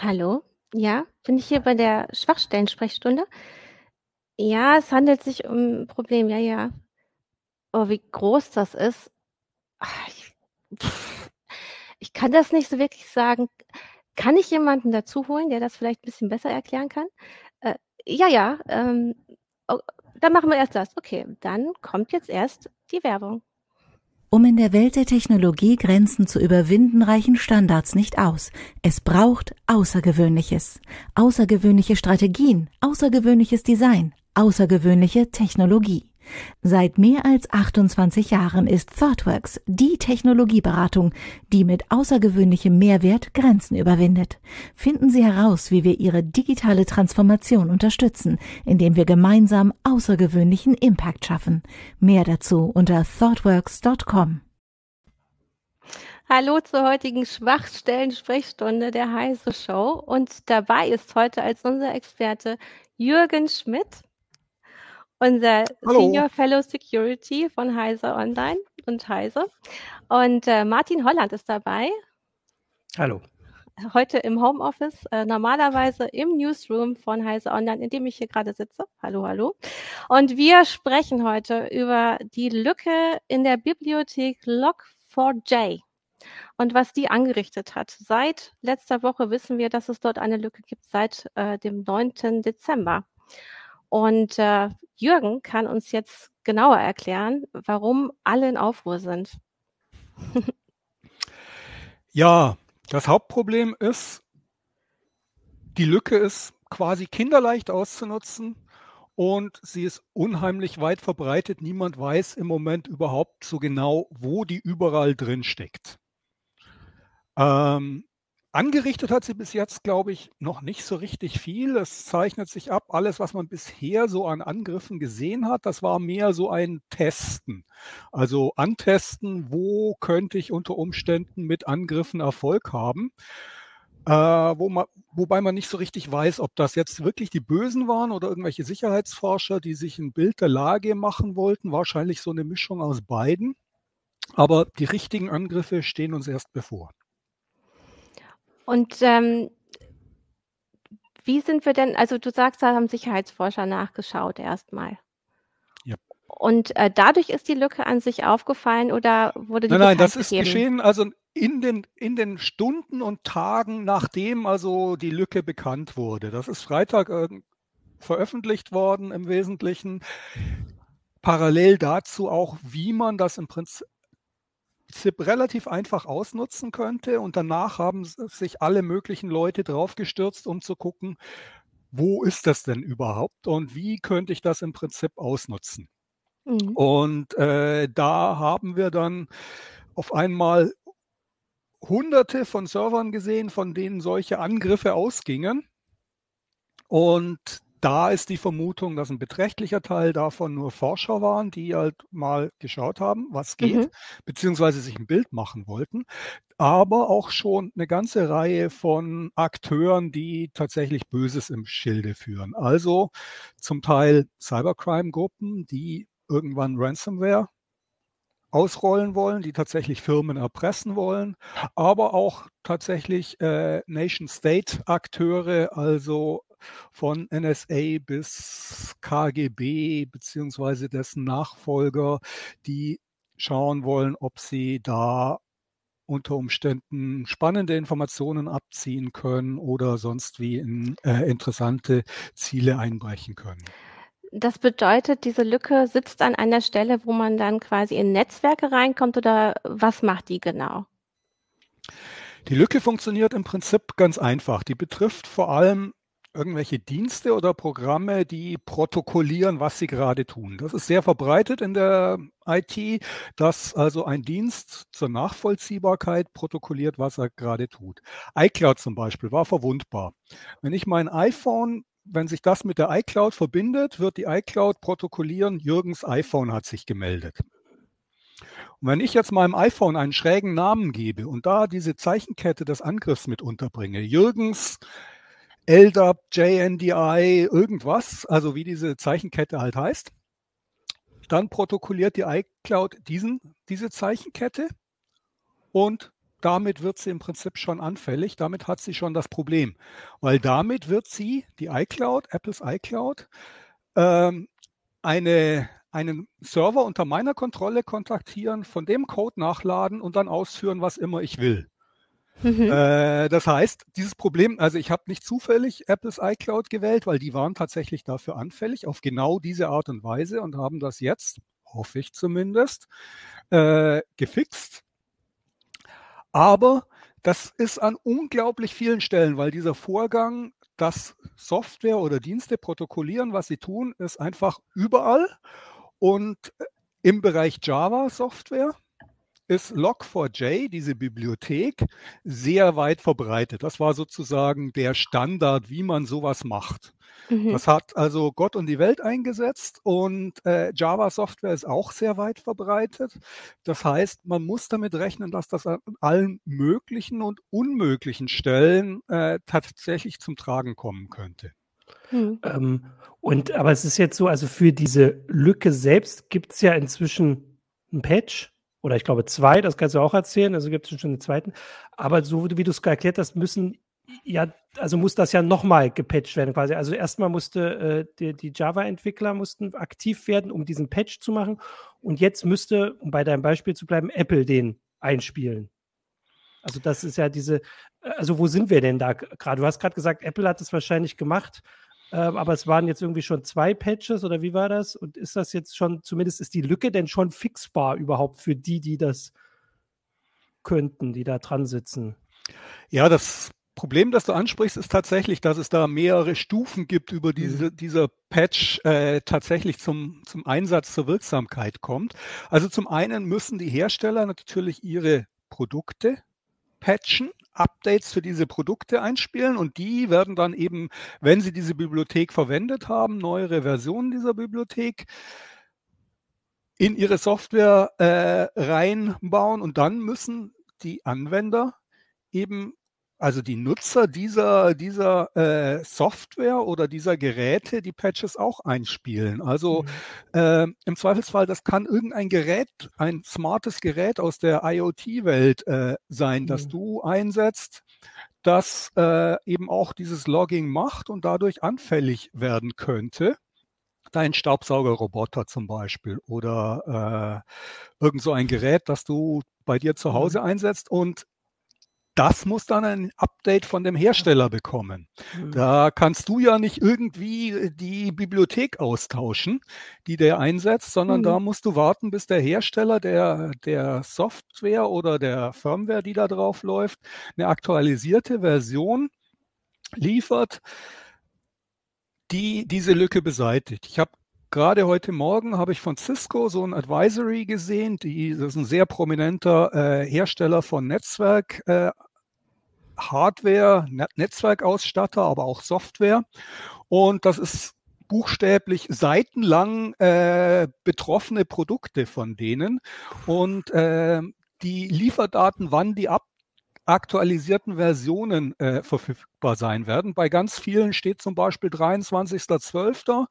Hallo? Ja, bin ich hier bei der Schwachstellen-Sprechstunde? Ja, es handelt sich um 'n Problem, ja, ja. Oh, wie groß das ist? Ah, ich ich kann das nicht so wirklich sagen. Kann ich jemanden dazu holen, der das vielleicht 'n bisschen besser erklären kann? Ja, ja, ähm, oh, dann machen wir erst das. Okay, dann kommt jetzt erst die Werbung. Um in der Welt der Technologie Grenzen zu überwinden, reichen Standards nicht aus. Es braucht Außergewöhnliches. Außergewöhnliche Strategien, außergewöhnliches Design, außergewöhnliche Technologie. Seit mehr als 28 Jahren ist ThoughtWorks die Technologieberatung, die mit außergewöhnlichem Mehrwert Grenzen überwindet. Finden Sie heraus, wie wir Ihre digitale Transformation unterstützen, indem wir gemeinsam außergewöhnlichen Impact schaffen. Mehr dazu unter thoughtworks.com. Hallo zur heutigen Schwachstellen-Sprechstunde der Heise Show und dabei ist heute als unser Experte Jürgen Schmidt unser Hallo. Senior Fellow Security von Heise Online und Heise. Und äh, Martin Holland ist dabei, Hallo. heute im Homeoffice, äh, normalerweise im Newsroom von Heise Online, in dem ich hier gerade sitze. Hallo, hallo. Und wir sprechen heute über die Lücke in der Bibliothek Log4j und was die angerichtet hat. Seit letzter Woche wissen wir, dass es dort eine Lücke gibt, seit äh, dem 9. Dezember. Und äh, Jürgen kann uns jetzt genauer erklären, warum alle in Aufruhr sind. Ja, das Hauptproblem ist, die Lücke ist quasi kinderleicht auszunutzen und sie ist unheimlich weit verbreitet. Niemand weiß im Moment überhaupt so genau, wo die überall drin steckt. Ähm, Angerichtet hat sie bis jetzt, glaube ich, noch nicht so richtig viel. Es zeichnet sich ab, alles, was man bisher so an Angriffen gesehen hat, das war mehr so ein Testen. Also antesten, wo könnte ich unter Umständen mit Angriffen Erfolg haben. Äh, wo man, wobei man nicht so richtig weiß, ob das jetzt wirklich die Bösen waren oder irgendwelche Sicherheitsforscher, die sich ein Bild der Lage machen wollten. Wahrscheinlich so eine Mischung aus beiden. Aber die richtigen Angriffe stehen uns erst bevor. Und ähm, wie sind wir denn, also du sagst, da haben Sicherheitsforscher nachgeschaut erstmal. Ja. Und äh, dadurch ist die Lücke an sich aufgefallen oder wurde die Nein, nein, das ist gegeben? geschehen, also in den, in den Stunden und Tagen, nachdem also die Lücke bekannt wurde. Das ist Freitag äh, veröffentlicht worden im Wesentlichen. Parallel dazu auch, wie man das im Prinzip Prinzip relativ einfach ausnutzen könnte. Und danach haben sich alle möglichen Leute draufgestürzt, um zu gucken, wo ist das denn überhaupt und wie könnte ich das im Prinzip ausnutzen. Mhm. Und äh, da haben wir dann auf einmal hunderte von Servern gesehen, von denen solche Angriffe ausgingen. Und da ist die Vermutung, dass ein beträchtlicher Teil davon nur Forscher waren, die halt mal geschaut haben, was geht, Mhm. beziehungsweise sich ein Bild machen wollten, aber auch schon eine ganze Reihe von Akteuren, die tatsächlich Böses im Schilde führen. Also zum Teil Cybercrime-Gruppen, die irgendwann Ransomware ausrollen wollen, die tatsächlich Firmen erpressen wollen, aber auch tatsächlich äh, Nation-State-Akteure, also von NSA bis KGB beziehungsweise dessen Nachfolger, die schauen wollen, ob sie da unter Umständen spannende Informationen abziehen können oder sonst wie in äh, interessante Ziele einbrechen können. Das bedeutet, diese Lücke sitzt an einer Stelle, wo man dann quasi in Netzwerke reinkommt oder was macht die genau? Die Lücke funktioniert im Prinzip ganz einfach. Die betrifft vor allem irgendwelche Dienste oder Programme, die protokollieren, was sie gerade tun. Das ist sehr verbreitet in der IT, dass also ein Dienst zur Nachvollziehbarkeit protokolliert, was er gerade tut. iCloud zum Beispiel war verwundbar. Wenn ich mein iPhone wenn sich das mit der iCloud verbindet, wird die iCloud protokollieren, Jürgens iPhone hat sich gemeldet. Und wenn ich jetzt meinem iPhone einen schrägen Namen gebe und da diese Zeichenkette des Angriffs mit unterbringe, Jürgens LDAP, JNDI, irgendwas, also wie diese Zeichenkette halt heißt. Dann protokolliert die iCloud diesen, diese Zeichenkette und damit wird sie im Prinzip schon anfällig. Damit hat sie schon das Problem, weil damit wird sie, die iCloud, Apples iCloud, ähm, eine, einen Server unter meiner Kontrolle kontaktieren, von dem Code nachladen und dann ausführen, was immer ich will. Mhm. Äh, das heißt, dieses Problem, also ich habe nicht zufällig Apples iCloud gewählt, weil die waren tatsächlich dafür anfällig, auf genau diese Art und Weise und haben das jetzt, hoffe ich zumindest, äh, gefixt. Aber das ist an unglaublich vielen Stellen, weil dieser Vorgang, dass Software oder Dienste protokollieren, was sie tun, ist einfach überall. Und im Bereich Java-Software ist Log4j, diese Bibliothek, sehr weit verbreitet. Das war sozusagen der Standard, wie man sowas macht. Mhm. Das hat also Gott und die Welt eingesetzt und äh, Java-Software ist auch sehr weit verbreitet. Das heißt, man muss damit rechnen, dass das an allen möglichen und unmöglichen Stellen äh, tatsächlich zum Tragen kommen könnte. Mhm. Ähm, und aber es ist jetzt so, also für diese Lücke selbst gibt es ja inzwischen ein Patch oder ich glaube zwei, das kannst du auch erzählen, also gibt es schon einen zweiten. Aber so wie du es erklärt hast, müssen ja, also muss das ja nochmal gepatcht werden quasi. Also erstmal musste äh, die, die Java-Entwickler mussten aktiv werden, um diesen Patch zu machen. Und jetzt müsste, um bei deinem Beispiel zu bleiben, Apple den einspielen. Also das ist ja diese, äh, also wo sind wir denn da gerade? Du hast gerade gesagt, Apple hat es wahrscheinlich gemacht, aber es waren jetzt irgendwie schon zwei Patches oder wie war das? Und ist das jetzt schon, zumindest ist die Lücke denn schon fixbar überhaupt für die, die das könnten, die da dran sitzen? Ja, das Problem, das du ansprichst, ist tatsächlich, dass es da mehrere Stufen gibt, über diese mhm. dieser Patch äh, tatsächlich zum, zum Einsatz, zur Wirksamkeit kommt. Also zum einen müssen die Hersteller natürlich ihre Produkte patchen, Updates für diese Produkte einspielen und die werden dann eben, wenn sie diese Bibliothek verwendet haben, neuere Versionen dieser Bibliothek in ihre Software äh, reinbauen und dann müssen die Anwender eben also die Nutzer dieser, dieser äh, Software oder dieser Geräte die Patches auch einspielen. Also mhm. äh, im Zweifelsfall, das kann irgendein Gerät, ein smartes Gerät aus der IoT-Welt äh, sein, mhm. das du einsetzt, das äh, eben auch dieses Logging macht und dadurch anfällig werden könnte dein Staubsaugerroboter zum Beispiel oder äh, irgend so ein Gerät, das du bei dir zu Hause mhm. einsetzt und das muss dann ein Update von dem Hersteller bekommen. Mhm. Da kannst du ja nicht irgendwie die Bibliothek austauschen, die der einsetzt, sondern mhm. da musst du warten, bis der Hersteller der, der Software oder der Firmware, die da drauf läuft, eine aktualisierte Version liefert, die diese Lücke beseitigt. Ich habe Gerade heute Morgen habe ich von Cisco so ein Advisory gesehen. Die, das ist ein sehr prominenter äh, Hersteller von Netzwerk, äh, Hardware, Netzwerkausstatter, aber auch Software. Und das ist buchstäblich seitenlang äh, betroffene Produkte von denen. Und äh, die Lieferdaten, wann die ab aktualisierten Versionen äh, verfügbar sein werden. Bei ganz vielen steht zum Beispiel 23.12.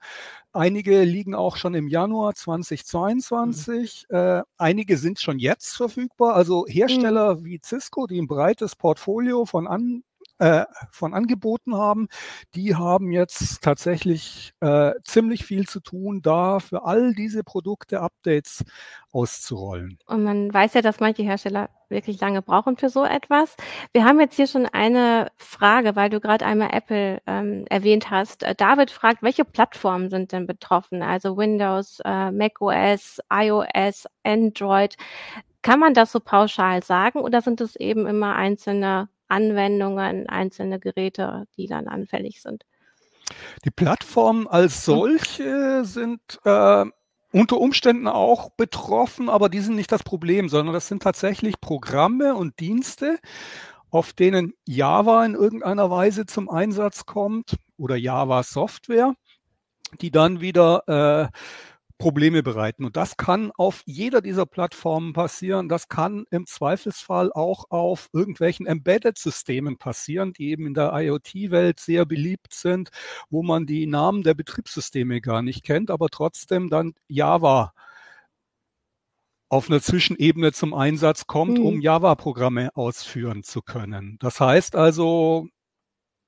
Einige liegen auch schon im Januar 2022. Mhm. Äh, einige sind schon jetzt verfügbar. Also Hersteller mhm. wie Cisco, die ein breites Portfolio von an äh, von Angeboten haben, die haben jetzt tatsächlich äh, ziemlich viel zu tun, da für all diese Produkte Updates auszurollen. Und man weiß ja, dass manche Hersteller wirklich lange brauchen für so etwas. Wir haben jetzt hier schon eine Frage, weil du gerade einmal Apple ähm, erwähnt hast. Äh, David fragt, welche Plattformen sind denn betroffen? Also Windows, äh, macOS, iOS, Android. Kann man das so pauschal sagen oder sind es eben immer einzelne Anwendungen, einzelne Geräte, die dann anfällig sind. Die Plattformen als solche sind äh, unter Umständen auch betroffen, aber die sind nicht das Problem, sondern das sind tatsächlich Programme und Dienste, auf denen Java in irgendeiner Weise zum Einsatz kommt oder Java Software, die dann wieder äh, Probleme bereiten. Und das kann auf jeder dieser Plattformen passieren. Das kann im Zweifelsfall auch auf irgendwelchen Embedded-Systemen passieren, die eben in der IoT-Welt sehr beliebt sind, wo man die Namen der Betriebssysteme gar nicht kennt, aber trotzdem dann Java auf einer Zwischenebene zum Einsatz kommt, mhm. um Java-Programme ausführen zu können. Das heißt also,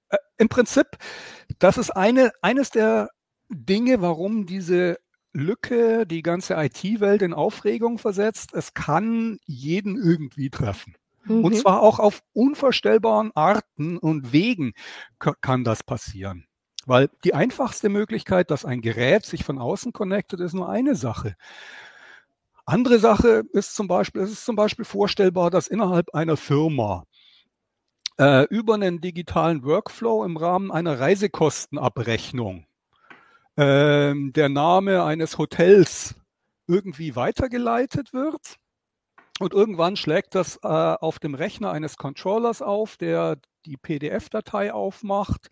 äh, im Prinzip, das ist eine, eines der Dinge, warum diese Lücke die ganze IT-Welt in Aufregung versetzt. Es kann jeden irgendwie treffen. Mhm. Und zwar auch auf unvorstellbaren Arten und Wegen kann das passieren. Weil die einfachste Möglichkeit, dass ein Gerät sich von außen connectet, ist nur eine Sache. Andere Sache ist zum Beispiel, es ist zum Beispiel vorstellbar, dass innerhalb einer Firma äh, über einen digitalen Workflow im Rahmen einer Reisekostenabrechnung äh, der Name eines Hotels irgendwie weitergeleitet wird. Und irgendwann schlägt das äh, auf dem Rechner eines Controllers auf, der die PDF-Datei aufmacht.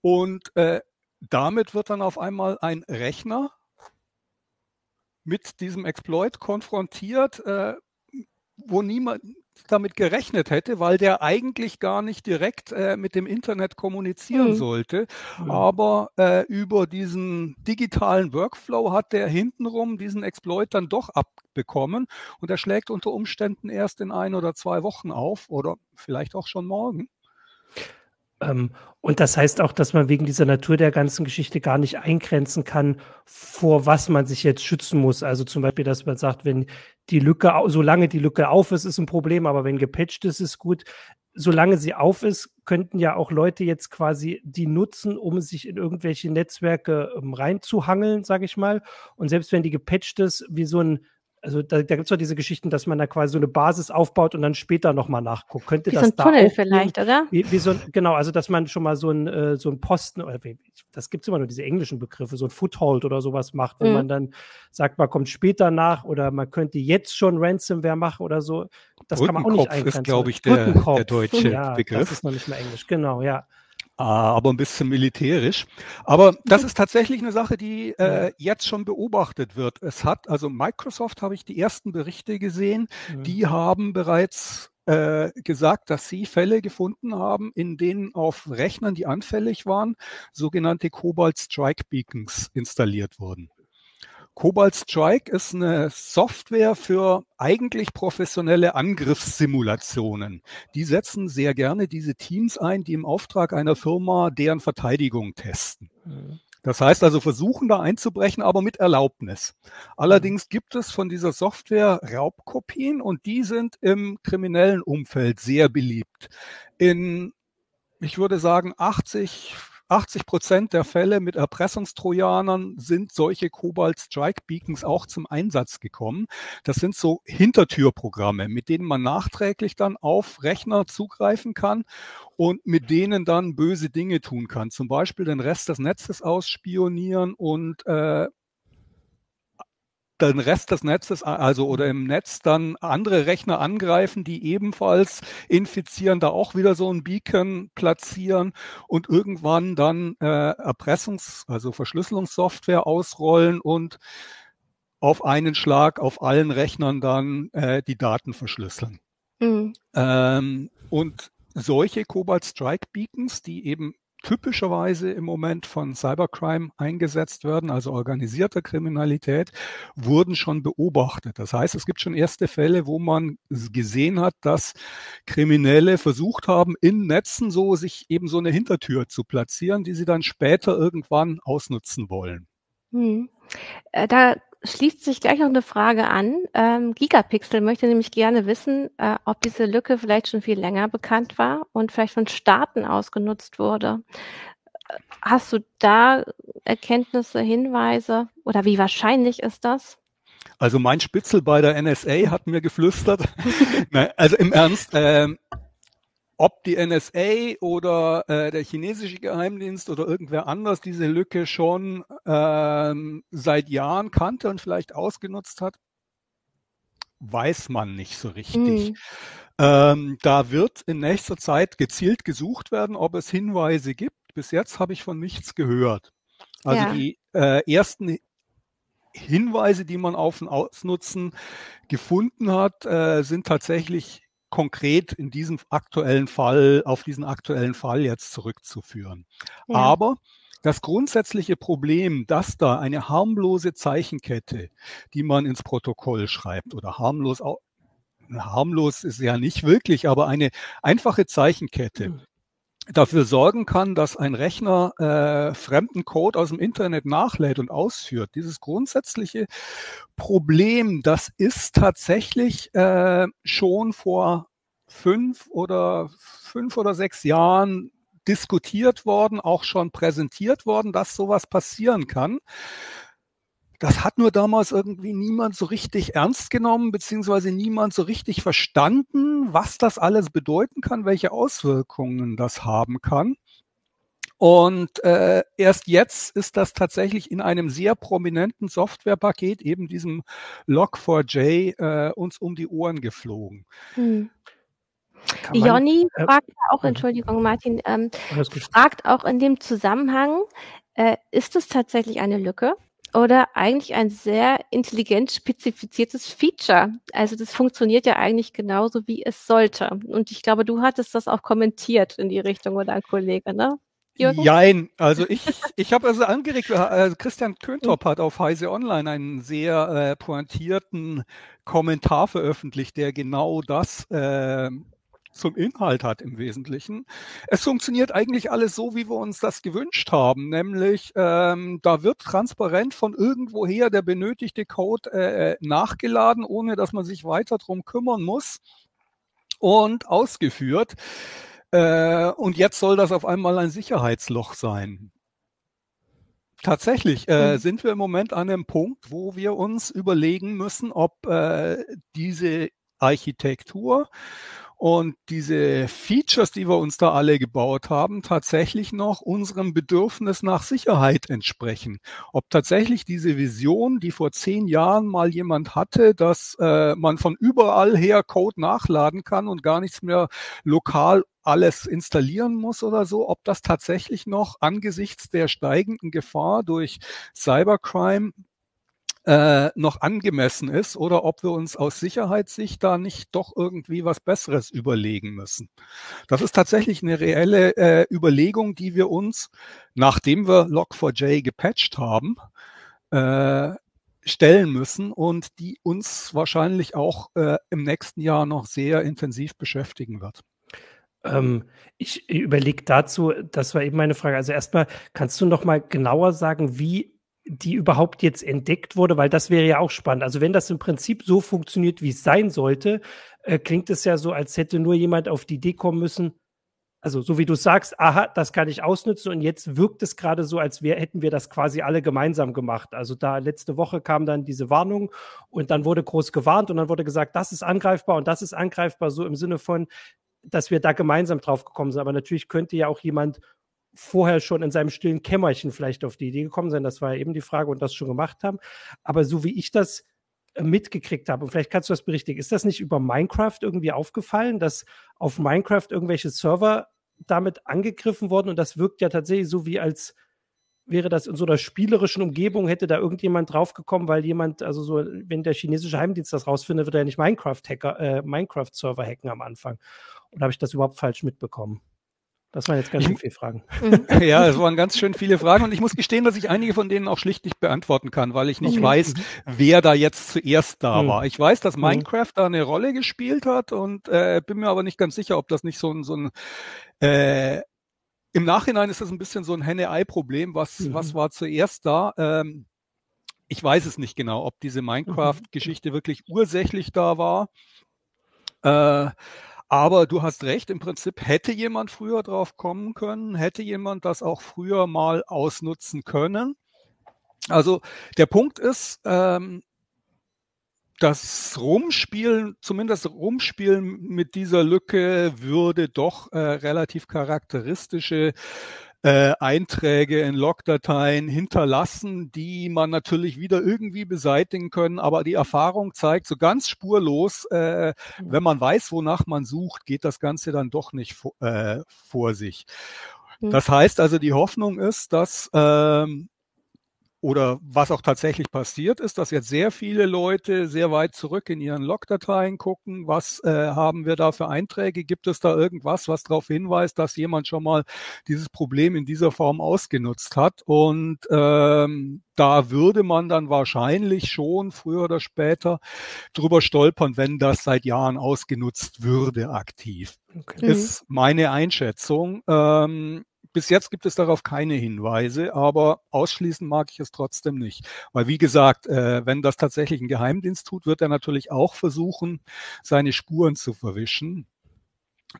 Und äh, damit wird dann auf einmal ein Rechner mit diesem Exploit konfrontiert, äh, wo niemand damit gerechnet hätte, weil der eigentlich gar nicht direkt äh, mit dem Internet kommunizieren mhm. sollte. Mhm. Aber äh, über diesen digitalen Workflow hat der hintenrum diesen Exploit dann doch abbekommen und er schlägt unter Umständen erst in ein oder zwei Wochen auf oder vielleicht auch schon morgen. Ähm, und das heißt auch, dass man wegen dieser Natur der ganzen Geschichte gar nicht eingrenzen kann, vor was man sich jetzt schützen muss. Also zum Beispiel, dass man sagt, wenn die Lücke, solange die Lücke auf ist, ist ein Problem, aber wenn gepatcht ist, ist gut. Solange sie auf ist, könnten ja auch Leute jetzt quasi die nutzen, um sich in irgendwelche Netzwerke ähm, reinzuhangeln, sage ich mal. Und selbst wenn die gepatcht ist, wie so ein also da, da gibt es doch diese Geschichten, dass man da quasi so eine Basis aufbaut und dann später nochmal nachguckt. Könnte wie das so ein da Tunnel vielleicht, oder? Wie, wie so ein, genau, also dass man schon mal so ein, äh, so ein Posten, oder wie, das gibt es immer nur diese englischen Begriffe, so ein Foothold oder sowas macht, wo mhm. man dann sagt, man kommt später nach oder man könnte jetzt schon Ransomware machen oder so. Das kann man auch nicht eingrenzen. ist, glaube ich, der, der deutsche ja, Begriff. Das ist noch nicht mehr Englisch, genau, ja. Ah, aber ein bisschen militärisch. Aber das ist tatsächlich eine Sache, die äh, jetzt schon beobachtet wird. Es hat, also Microsoft habe ich die ersten Berichte gesehen, die haben bereits äh, gesagt, dass sie Fälle gefunden haben, in denen auf Rechnern, die anfällig waren, sogenannte Cobalt Strike Beacons installiert wurden. Cobalt Strike ist eine Software für eigentlich professionelle Angriffssimulationen. Die setzen sehr gerne diese Teams ein, die im Auftrag einer Firma deren Verteidigung testen. Mhm. Das heißt also versuchen da einzubrechen, aber mit Erlaubnis. Allerdings gibt es von dieser Software Raubkopien und die sind im kriminellen Umfeld sehr beliebt. In, ich würde sagen, 80, 80 Prozent der Fälle mit Erpressungstrojanern sind solche Cobalt Strike Beacons auch zum Einsatz gekommen. Das sind so Hintertürprogramme, mit denen man nachträglich dann auf Rechner zugreifen kann und mit denen dann böse Dinge tun kann. Zum Beispiel den Rest des Netzes ausspionieren und äh, den Rest des Netzes, also oder im Netz dann andere Rechner angreifen, die ebenfalls infizieren, da auch wieder so ein Beacon platzieren und irgendwann dann äh, Erpressungs-, also Verschlüsselungssoftware ausrollen und auf einen Schlag auf allen Rechnern dann äh, die Daten verschlüsseln. Mhm. Ähm, und solche Cobalt Strike Beacons, die eben typischerweise im Moment von Cybercrime eingesetzt werden, also organisierter Kriminalität, wurden schon beobachtet. Das heißt, es gibt schon erste Fälle, wo man gesehen hat, dass Kriminelle versucht haben, in Netzen so sich eben so eine Hintertür zu platzieren, die sie dann später irgendwann ausnutzen wollen. Hm. Äh, da schließt sich gleich noch eine Frage an. Ähm, Gigapixel möchte nämlich gerne wissen, äh, ob diese Lücke vielleicht schon viel länger bekannt war und vielleicht von Staaten ausgenutzt wurde. Äh, hast du da Erkenntnisse, Hinweise oder wie wahrscheinlich ist das? Also mein Spitzel bei der NSA hat mir geflüstert. Nein, also im Ernst, äh, ob die NSA oder äh, der chinesische Geheimdienst oder irgendwer anders diese Lücke schon ähm, seit Jahren kannte und vielleicht ausgenutzt hat, weiß man nicht so richtig. Mhm. Ähm, da wird in nächster Zeit gezielt gesucht werden, ob es Hinweise gibt. Bis jetzt habe ich von nichts gehört. Also ja. die äh, ersten Hinweise, die man auf ein Ausnutzen gefunden hat, äh, sind tatsächlich konkret in diesem aktuellen Fall, auf diesen aktuellen Fall jetzt zurückzuführen. Ja. Aber das grundsätzliche Problem, dass da eine harmlose Zeichenkette, die man ins Protokoll schreibt oder harmlos, harmlos ist ja nicht wirklich, aber eine einfache Zeichenkette, hm dafür sorgen kann, dass ein Rechner äh, fremden Code aus dem Internet nachlädt und ausführt. Dieses grundsätzliche Problem, das ist tatsächlich äh, schon vor fünf oder fünf oder sechs Jahren diskutiert worden, auch schon präsentiert worden, dass sowas passieren kann. Das hat nur damals irgendwie niemand so richtig ernst genommen, beziehungsweise niemand so richtig verstanden, was das alles bedeuten kann, welche Auswirkungen das haben kann. Und äh, erst jetzt ist das tatsächlich in einem sehr prominenten Softwarepaket, eben diesem Log4j, äh, uns um die Ohren geflogen. Hm. Jonny äh, fragt auch. Entschuldigung, Martin, ähm, fragt auch in dem Zusammenhang, äh, ist es tatsächlich eine Lücke? Oder eigentlich ein sehr intelligent spezifiziertes Feature. Also das funktioniert ja eigentlich genauso, wie es sollte. Und ich glaube, du hattest das auch kommentiert in die Richtung oder ein Kollege, ne? Jürgen? Jein, also ich, ich habe also angeregt, äh, Christian Köntop hat auf Heise Online einen sehr äh, pointierten Kommentar veröffentlicht, der genau das äh, zum Inhalt hat im Wesentlichen. Es funktioniert eigentlich alles so, wie wir uns das gewünscht haben, nämlich ähm, da wird transparent von irgendwoher der benötigte Code äh, nachgeladen, ohne dass man sich weiter drum kümmern muss und ausgeführt. Äh, und jetzt soll das auf einmal ein Sicherheitsloch sein. Tatsächlich äh, mhm. sind wir im Moment an einem Punkt, wo wir uns überlegen müssen, ob äh, diese Architektur und diese Features, die wir uns da alle gebaut haben, tatsächlich noch unserem Bedürfnis nach Sicherheit entsprechen. Ob tatsächlich diese Vision, die vor zehn Jahren mal jemand hatte, dass äh, man von überall her Code nachladen kann und gar nichts mehr lokal alles installieren muss oder so, ob das tatsächlich noch angesichts der steigenden Gefahr durch Cybercrime äh, noch angemessen ist oder ob wir uns aus Sicherheitssicht da nicht doch irgendwie was Besseres überlegen müssen. Das ist tatsächlich eine reelle äh, Überlegung, die wir uns, nachdem wir Log4j gepatcht haben, äh, stellen müssen und die uns wahrscheinlich auch äh, im nächsten Jahr noch sehr intensiv beschäftigen wird. Ähm, ich überlege dazu, das war eben meine Frage. Also erstmal, kannst du noch mal genauer sagen, wie die überhaupt jetzt entdeckt wurde, weil das wäre ja auch spannend. Also wenn das im Prinzip so funktioniert, wie es sein sollte, äh, klingt es ja so, als hätte nur jemand auf die Idee kommen müssen, also so wie du sagst, aha, das kann ich ausnutzen und jetzt wirkt es gerade so, als wär, hätten wir das quasi alle gemeinsam gemacht. Also da letzte Woche kam dann diese Warnung und dann wurde groß gewarnt und dann wurde gesagt, das ist angreifbar und das ist angreifbar, so im Sinne von, dass wir da gemeinsam drauf gekommen sind. Aber natürlich könnte ja auch jemand vorher schon in seinem stillen Kämmerchen vielleicht auf die Idee gekommen sein. Das war ja eben die Frage und das schon gemacht haben. Aber so wie ich das äh, mitgekriegt habe, und vielleicht kannst du das berichtigen, ist das nicht über Minecraft irgendwie aufgefallen, dass auf Minecraft irgendwelche Server damit angegriffen wurden und das wirkt ja tatsächlich so wie als wäre das in so einer spielerischen Umgebung, hätte da irgendjemand draufgekommen, weil jemand, also so, wenn der chinesische Heimdienst das rausfindet, wird er ja nicht Minecraft-Hacker, äh, Minecraft-Server hacken am Anfang. Oder habe ich das überhaupt falsch mitbekommen? Das waren jetzt ganz schön viele Fragen. Mhm. ja, es waren ganz schön viele Fragen und ich muss gestehen, dass ich einige von denen auch schlicht nicht beantworten kann, weil ich nicht okay. weiß, mhm. wer da jetzt zuerst da mhm. war. Ich weiß, dass Minecraft da eine Rolle gespielt hat und äh, bin mir aber nicht ganz sicher, ob das nicht so ein, so ein äh, im Nachhinein ist das ein bisschen so ein Henne-Ei-Problem. Was, mhm. was war zuerst da? Ähm, ich weiß es nicht genau, ob diese Minecraft-Geschichte wirklich ursächlich da war. Äh, aber du hast recht, im Prinzip hätte jemand früher drauf kommen können, hätte jemand das auch früher mal ausnutzen können. Also der Punkt ist, ähm, das Rumspielen, zumindest Rumspielen mit dieser Lücke würde doch äh, relativ charakteristische äh, Einträge in Logdateien hinterlassen, die man natürlich wieder irgendwie beseitigen können. Aber die Erfahrung zeigt, so ganz spurlos, äh, mhm. wenn man weiß, wonach man sucht, geht das Ganze dann doch nicht äh, vor sich. Mhm. Das heißt also, die Hoffnung ist, dass ähm, oder was auch tatsächlich passiert ist, dass jetzt sehr viele Leute sehr weit zurück in ihren Logdateien gucken, was äh, haben wir da für Einträge, gibt es da irgendwas, was darauf hinweist, dass jemand schon mal dieses Problem in dieser Form ausgenutzt hat und ähm, da würde man dann wahrscheinlich schon früher oder später drüber stolpern, wenn das seit Jahren ausgenutzt würde aktiv. Okay. Ist meine Einschätzung. Ähm, bis jetzt gibt es darauf keine Hinweise, aber ausschließen mag ich es trotzdem nicht. Weil wie gesagt, äh, wenn das tatsächlich ein Geheimdienst tut, wird er natürlich auch versuchen, seine Spuren zu verwischen.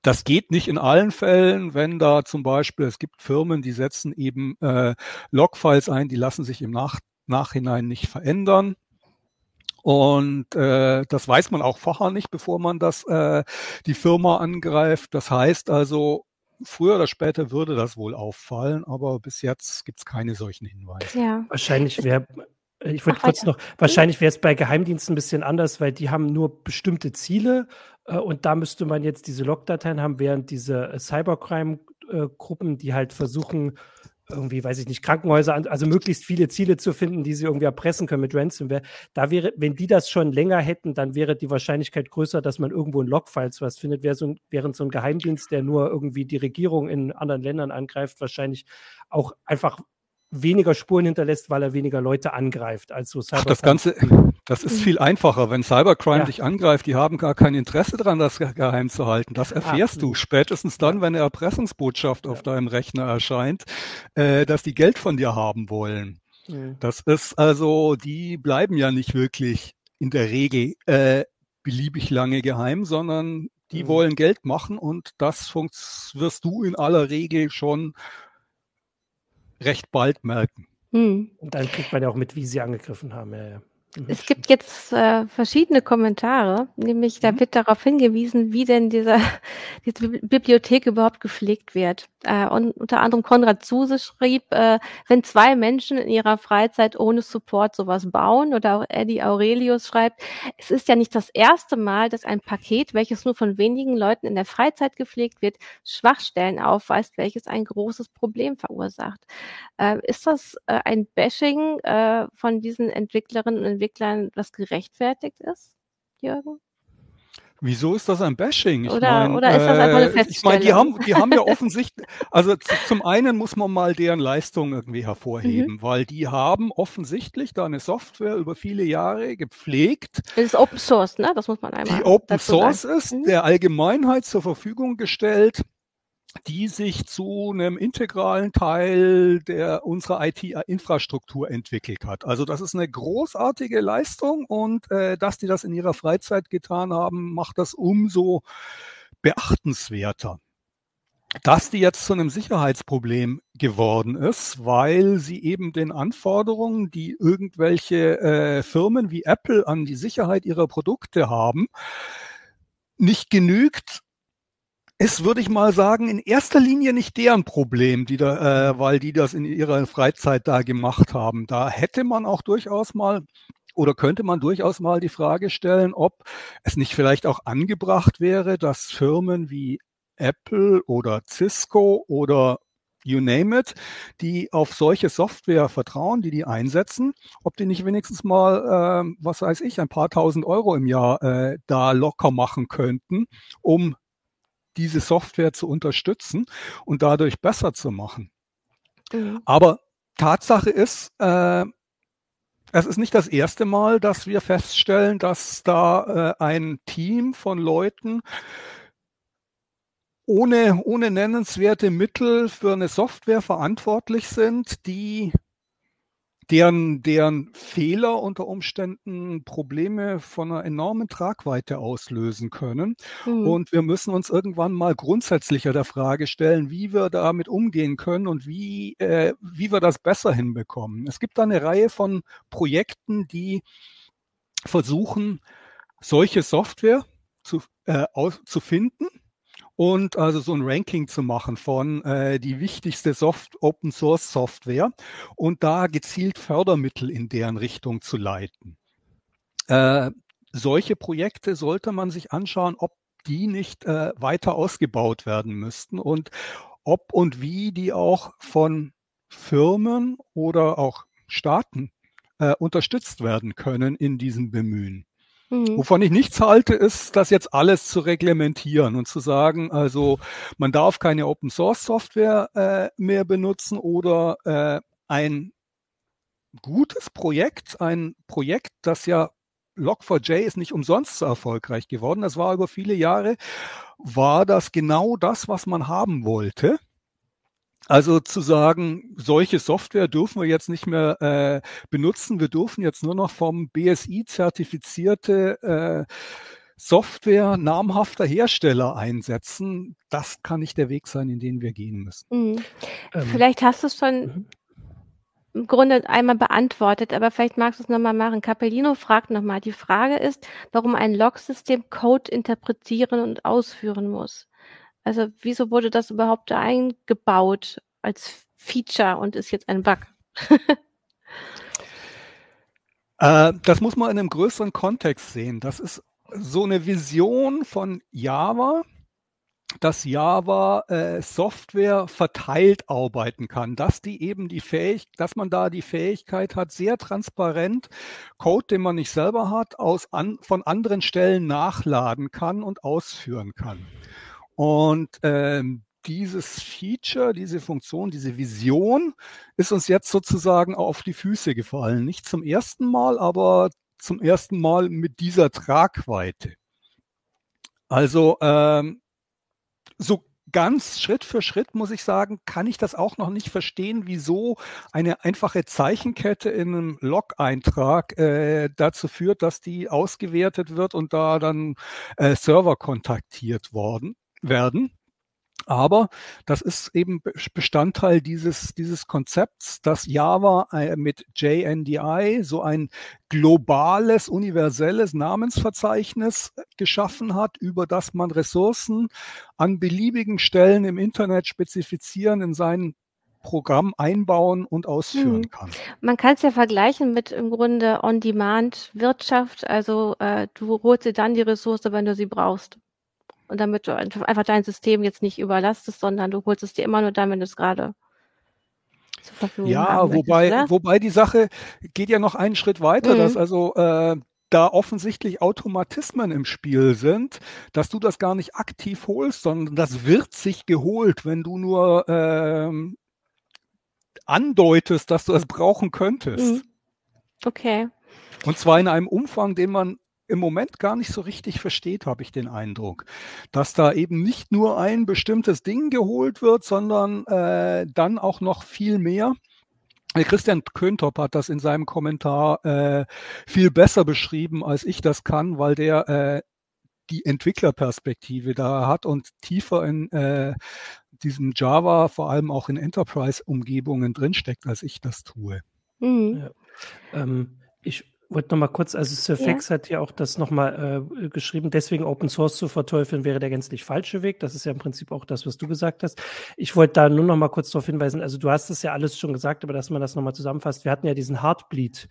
Das geht nicht in allen Fällen, wenn da zum Beispiel, es gibt Firmen, die setzen eben äh, Logfiles ein, die lassen sich im Nach Nachhinein nicht verändern. Und äh, das weiß man auch vorher nicht, bevor man das äh, die Firma angreift. Das heißt also, früher oder später würde das wohl auffallen, aber bis jetzt gibt es keine solchen Hinweise. Ja. Wahrscheinlich wäre, äh, ich würde kurz noch, wahrscheinlich wäre es bei Geheimdiensten ein bisschen anders, weil die haben nur bestimmte Ziele äh, und da müsste man jetzt diese Logdateien haben, während diese äh, Cybercrime-Gruppen, äh, die halt versuchen, irgendwie, weiß ich nicht, Krankenhäuser, also möglichst viele Ziele zu finden, die sie irgendwie erpressen können mit Ransomware. Da wäre, wenn die das schon länger hätten, dann wäre die Wahrscheinlichkeit größer, dass man irgendwo in Logfiles was findet. Wäre so ein, während so ein Geheimdienst, der nur irgendwie die Regierung in anderen Ländern angreift, wahrscheinlich auch einfach weniger Spuren hinterlässt, weil er weniger Leute angreift als so Cybercrime. Ach, das Ganze, das ist viel einfacher. Wenn Cybercrime ja. dich angreift, die haben gar kein Interesse daran, das geheim zu halten. Das erfährst ah, du spätestens dann, wenn eine Erpressungsbotschaft ja. auf deinem Rechner erscheint, äh, dass die Geld von dir haben wollen. Mhm. Das ist also, die bleiben ja nicht wirklich in der Regel äh, beliebig lange geheim, sondern die mhm. wollen Geld machen und das wirst du in aller Regel schon recht bald merken. Hm. Und dann kriegt man ja auch mit, wie sie angegriffen haben. Ja, ja. Mhm. Es gibt jetzt äh, verschiedene Kommentare, nämlich da mhm. wird darauf hingewiesen, wie denn dieser, diese Bibliothek überhaupt gepflegt wird. Äh, und unter anderem Konrad Zuse schrieb, äh, wenn zwei Menschen in ihrer Freizeit ohne Support sowas bauen, oder auch Eddie Aurelius schreibt, es ist ja nicht das erste Mal, dass ein Paket, welches nur von wenigen Leuten in der Freizeit gepflegt wird, Schwachstellen aufweist, welches ein großes Problem verursacht. Äh, ist das äh, ein Bashing äh, von diesen Entwicklerinnen und Entwicklern was gerechtfertigt ist, Jürgen? Wieso ist das ein Bashing? Ich oder, mein, oder ist das einfach eine Feststellung? Ich meine, die haben, die haben ja offensichtlich, also zum einen muss man mal deren Leistung irgendwie hervorheben, mhm. weil die haben offensichtlich da eine Software über viele Jahre gepflegt. Das ist Open Source, ne? Das muss man einmal. Die Open Source sagen. ist, mhm. der Allgemeinheit zur Verfügung gestellt die sich zu einem integralen Teil der unserer IT-Infrastruktur entwickelt hat. Also das ist eine großartige Leistung und äh, dass die das in ihrer Freizeit getan haben, macht das umso beachtenswerter. Dass die jetzt zu einem Sicherheitsproblem geworden ist, weil sie eben den Anforderungen, die irgendwelche äh, Firmen wie Apple an die Sicherheit ihrer Produkte haben, nicht genügt, ist, würde ich mal sagen, in erster Linie nicht deren Problem, die da, äh, weil die das in ihrer Freizeit da gemacht haben. Da hätte man auch durchaus mal oder könnte man durchaus mal die Frage stellen, ob es nicht vielleicht auch angebracht wäre, dass Firmen wie Apple oder Cisco oder you name it, die auf solche Software vertrauen, die die einsetzen, ob die nicht wenigstens mal, äh, was weiß ich, ein paar tausend Euro im Jahr äh, da locker machen könnten, um diese Software zu unterstützen und dadurch besser zu machen. Mhm. Aber Tatsache ist, äh, es ist nicht das erste Mal, dass wir feststellen, dass da äh, ein Team von Leuten ohne, ohne nennenswerte Mittel für eine Software verantwortlich sind, die deren, deren Fehler unter Umständen Probleme von einer enormen Tragweite auslösen können. Mhm. Und wir müssen uns irgendwann mal grundsätzlicher der Frage stellen, wie wir damit umgehen können und wie, äh, wie wir das besser hinbekommen. Es gibt da eine Reihe von Projekten, die versuchen, solche Software zu, äh, aus, zu finden und also so ein Ranking zu machen von äh, die wichtigste Soft Open Source Software und da gezielt Fördermittel in deren Richtung zu leiten. Äh, solche Projekte sollte man sich anschauen, ob die nicht äh, weiter ausgebaut werden müssten und ob und wie die auch von Firmen oder auch Staaten äh, unterstützt werden können in diesem Bemühen. Mhm. Wovon ich nichts halte, ist, das jetzt alles zu reglementieren und zu sagen, also man darf keine Open Source Software äh, mehr benutzen oder äh, ein gutes Projekt, ein Projekt, das ja Log4j ist nicht umsonst so erfolgreich geworden. Das war über viele Jahre, war das genau das, was man haben wollte. Also zu sagen, solche Software dürfen wir jetzt nicht mehr äh, benutzen. Wir dürfen jetzt nur noch vom BSI zertifizierte äh, Software namhafter Hersteller einsetzen. Das kann nicht der Weg sein, in den wir gehen müssen. Mhm. Ähm, vielleicht hast du es schon mhm. im Grunde einmal beantwortet, aber vielleicht magst du es nochmal machen. Capellino fragt nochmal. Die Frage ist, warum ein Log-System Code interpretieren und ausführen muss. Also wieso wurde das überhaupt eingebaut als Feature und ist jetzt ein Bug? äh, das muss man in einem größeren Kontext sehen. Das ist so eine Vision von Java, dass Java äh, Software verteilt arbeiten kann, dass die eben die Fähig dass man da die Fähigkeit hat, sehr transparent Code, den man nicht selber hat, aus an, von anderen Stellen nachladen kann und ausführen kann. Und ähm, dieses Feature, diese Funktion, diese Vision ist uns jetzt sozusagen auf die Füße gefallen. Nicht zum ersten Mal, aber zum ersten Mal mit dieser Tragweite. Also ähm, so ganz Schritt für Schritt, muss ich sagen, kann ich das auch noch nicht verstehen, wieso eine einfache Zeichenkette in einem Log-Eintrag äh, dazu führt, dass die ausgewertet wird und da dann äh, Server kontaktiert worden werden. Aber das ist eben Bestandteil dieses, dieses Konzepts, dass Java äh, mit JNDI so ein globales, universelles Namensverzeichnis geschaffen hat, über das man Ressourcen an beliebigen Stellen im Internet spezifizieren in seinen Programm einbauen und ausführen hm. kann. Man kann es ja vergleichen mit im Grunde On-Demand-Wirtschaft. Also äh, du holst dir dann die Ressource, wenn du sie brauchst. Und damit du einfach dein System jetzt nicht überlastest, sondern du holst es dir immer nur dann, wenn du es gerade zur Verfügung Ja, wobei, möchtest, wobei die Sache geht ja noch einen Schritt weiter, mhm. dass also äh, da offensichtlich Automatismen im Spiel sind, dass du das gar nicht aktiv holst, sondern das wird sich geholt, wenn du nur ähm, andeutest, dass du es brauchen könntest. Mhm. Okay. Und zwar in einem Umfang, den man im Moment gar nicht so richtig versteht, habe ich den Eindruck, dass da eben nicht nur ein bestimmtes Ding geholt wird, sondern äh, dann auch noch viel mehr. Christian Köntop hat das in seinem Kommentar äh, viel besser beschrieben, als ich das kann, weil der äh, die Entwicklerperspektive da hat und tiefer in äh, diesem Java, vor allem auch in Enterprise-Umgebungen drinsteckt, als ich das tue. Mhm. Ja. Ähm, ich wollte noch mal kurz, also Surfax ja. hat ja auch das noch mal äh, geschrieben, deswegen Open Source zu verteufeln wäre der gänzlich falsche Weg. Das ist ja im Prinzip auch das, was du gesagt hast. Ich wollte da nur noch mal kurz darauf hinweisen, also du hast es ja alles schon gesagt, aber dass man das noch mal zusammenfasst. Wir hatten ja diesen Heartbleed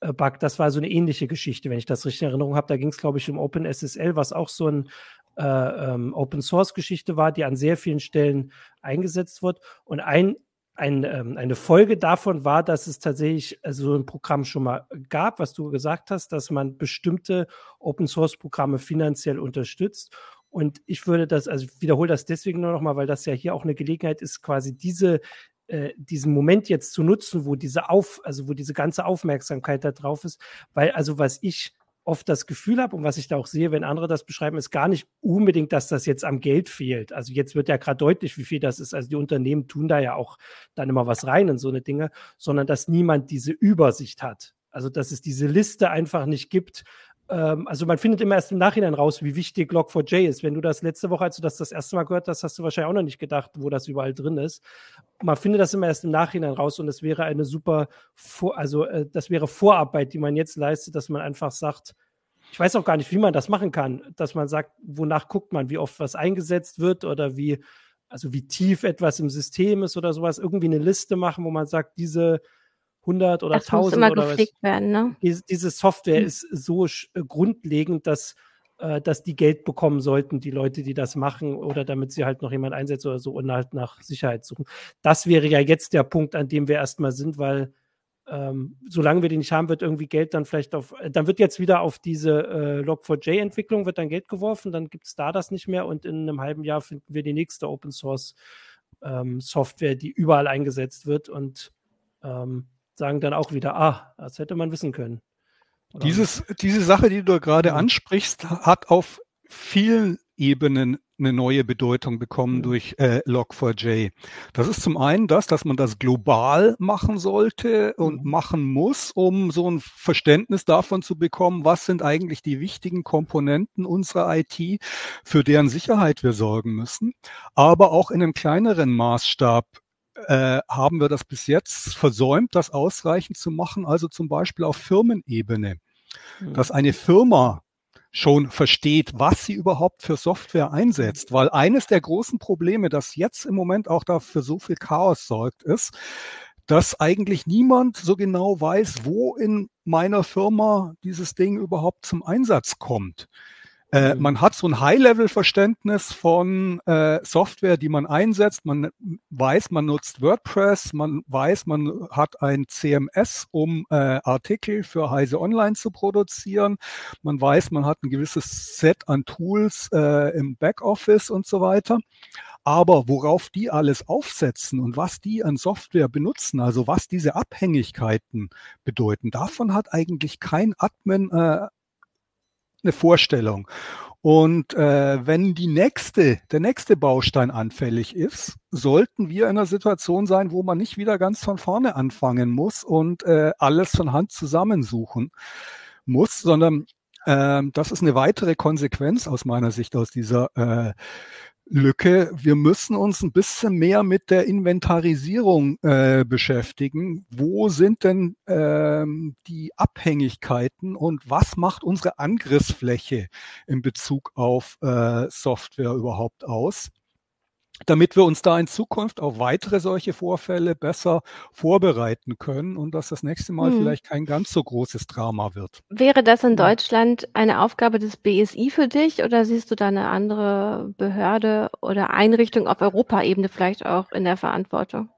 äh, Bug, das war so eine ähnliche Geschichte, wenn ich das richtig in Erinnerung habe. Da ging es, glaube ich, um OpenSSL, was auch so ein äh, ähm, Open Source Geschichte war, die an sehr vielen Stellen eingesetzt wird. Und ein ein, ähm, eine Folge davon war, dass es tatsächlich äh, so ein Programm schon mal gab, was du gesagt hast, dass man bestimmte Open Source Programme finanziell unterstützt. Und ich würde das, also ich wiederhole das deswegen nur nochmal, weil das ja hier auch eine Gelegenheit ist, quasi diese, äh, diesen Moment jetzt zu nutzen, wo diese Auf, also wo diese ganze Aufmerksamkeit da drauf ist. Weil, also was ich oft das Gefühl habe und was ich da auch sehe, wenn andere das beschreiben, ist gar nicht unbedingt, dass das jetzt am Geld fehlt. Also jetzt wird ja gerade deutlich, wie viel das ist. Also die Unternehmen tun da ja auch dann immer was rein in so eine Dinge, sondern dass niemand diese Übersicht hat. Also dass es diese Liste einfach nicht gibt. Ähm, also man findet immer erst im Nachhinein raus, wie wichtig Log4j ist. Wenn du das letzte Woche, als du das das erste Mal gehört hast, hast du wahrscheinlich auch noch nicht gedacht, wo das überall drin ist. Man findet das immer erst im Nachhinein raus und es wäre eine super, Vor also äh, das wäre Vorarbeit, die man jetzt leistet, dass man einfach sagt, ich weiß auch gar nicht, wie man das machen kann, dass man sagt, wonach guckt man, wie oft was eingesetzt wird oder wie, also wie tief etwas im System ist oder sowas, irgendwie eine Liste machen, wo man sagt, diese 100 oder das 1000 muss immer oder was, werden, ne? diese, diese Software mhm. ist so äh, grundlegend, dass äh, dass die Geld bekommen sollten, die Leute, die das machen, oder damit sie halt noch jemand einsetzt oder so und halt nach Sicherheit suchen. Das wäre ja jetzt der Punkt, an dem wir erstmal sind, weil ähm, solange wir die nicht haben, wird irgendwie Geld dann vielleicht auf, äh, dann wird jetzt wieder auf diese äh, Log4j-Entwicklung wird dann Geld geworfen, dann gibt es da das nicht mehr und in einem halben Jahr finden wir die nächste Open Source ähm, Software, die überall eingesetzt wird und ähm, sagen dann auch wieder, ah, das hätte man wissen können. Dieses, diese Sache, die du gerade ansprichst, hat auf vielen Ebenen eine neue Bedeutung bekommen durch äh, Log4j. Das ist zum einen das, dass man das global machen sollte und machen muss, um so ein Verständnis davon zu bekommen, was sind eigentlich die wichtigen Komponenten unserer IT, für deren Sicherheit wir sorgen müssen. Aber auch in einem kleineren Maßstab äh, haben wir das bis jetzt versäumt, das ausreichend zu machen, also zum Beispiel auf Firmenebene. Mhm. Dass eine Firma schon versteht, was sie überhaupt für Software einsetzt. Weil eines der großen Probleme, das jetzt im Moment auch dafür so viel Chaos sorgt, ist, dass eigentlich niemand so genau weiß, wo in meiner Firma dieses Ding überhaupt zum Einsatz kommt. Äh, mhm. Man hat so ein High-Level-Verständnis von äh, Software, die man einsetzt. Man weiß, man nutzt WordPress, man weiß, man hat ein CMS, um äh, Artikel für Heise Online zu produzieren. Man weiß, man hat ein gewisses Set an Tools äh, im Backoffice und so weiter. Aber worauf die alles aufsetzen und was die an Software benutzen, also was diese Abhängigkeiten bedeuten, davon hat eigentlich kein Admin äh, eine Vorstellung. Und äh, wenn die nächste, der nächste Baustein anfällig ist, sollten wir in einer Situation sein, wo man nicht wieder ganz von vorne anfangen muss und äh, alles von Hand zusammensuchen muss, sondern äh, das ist eine weitere Konsequenz aus meiner Sicht aus dieser äh, Lücke. Wir müssen uns ein bisschen mehr mit der Inventarisierung äh, beschäftigen. Wo sind denn ähm, die Abhängigkeiten und was macht unsere Angriffsfläche in Bezug auf äh, Software überhaupt aus? Damit wir uns da in Zukunft auf weitere solche Vorfälle besser vorbereiten können und dass das nächste Mal hm. vielleicht kein ganz so großes Drama wird. Wäre das in Deutschland eine Aufgabe des BSI für dich oder siehst du da eine andere Behörde oder Einrichtung auf Europaebene vielleicht auch in der Verantwortung?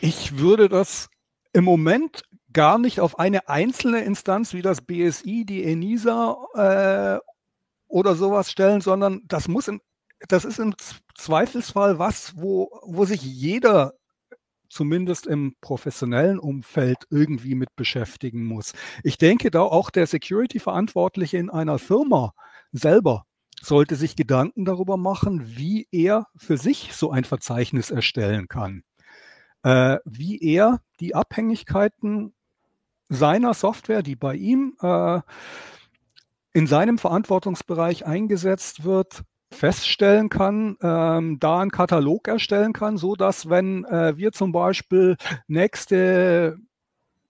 Ich würde das im Moment gar nicht auf eine einzelne Instanz wie das BSI, die ENISA äh, oder sowas stellen, sondern das muss im das ist im Zweifelsfall was, wo, wo sich jeder zumindest im professionellen Umfeld irgendwie mit beschäftigen muss. Ich denke da auch der Security-Verantwortliche in einer Firma selber sollte sich Gedanken darüber machen, wie er für sich so ein Verzeichnis erstellen kann. Äh, wie er die Abhängigkeiten seiner Software, die bei ihm äh, in seinem Verantwortungsbereich eingesetzt wird, feststellen kann, ähm, da einen Katalog erstellen kann, so dass wenn äh, wir zum Beispiel nächste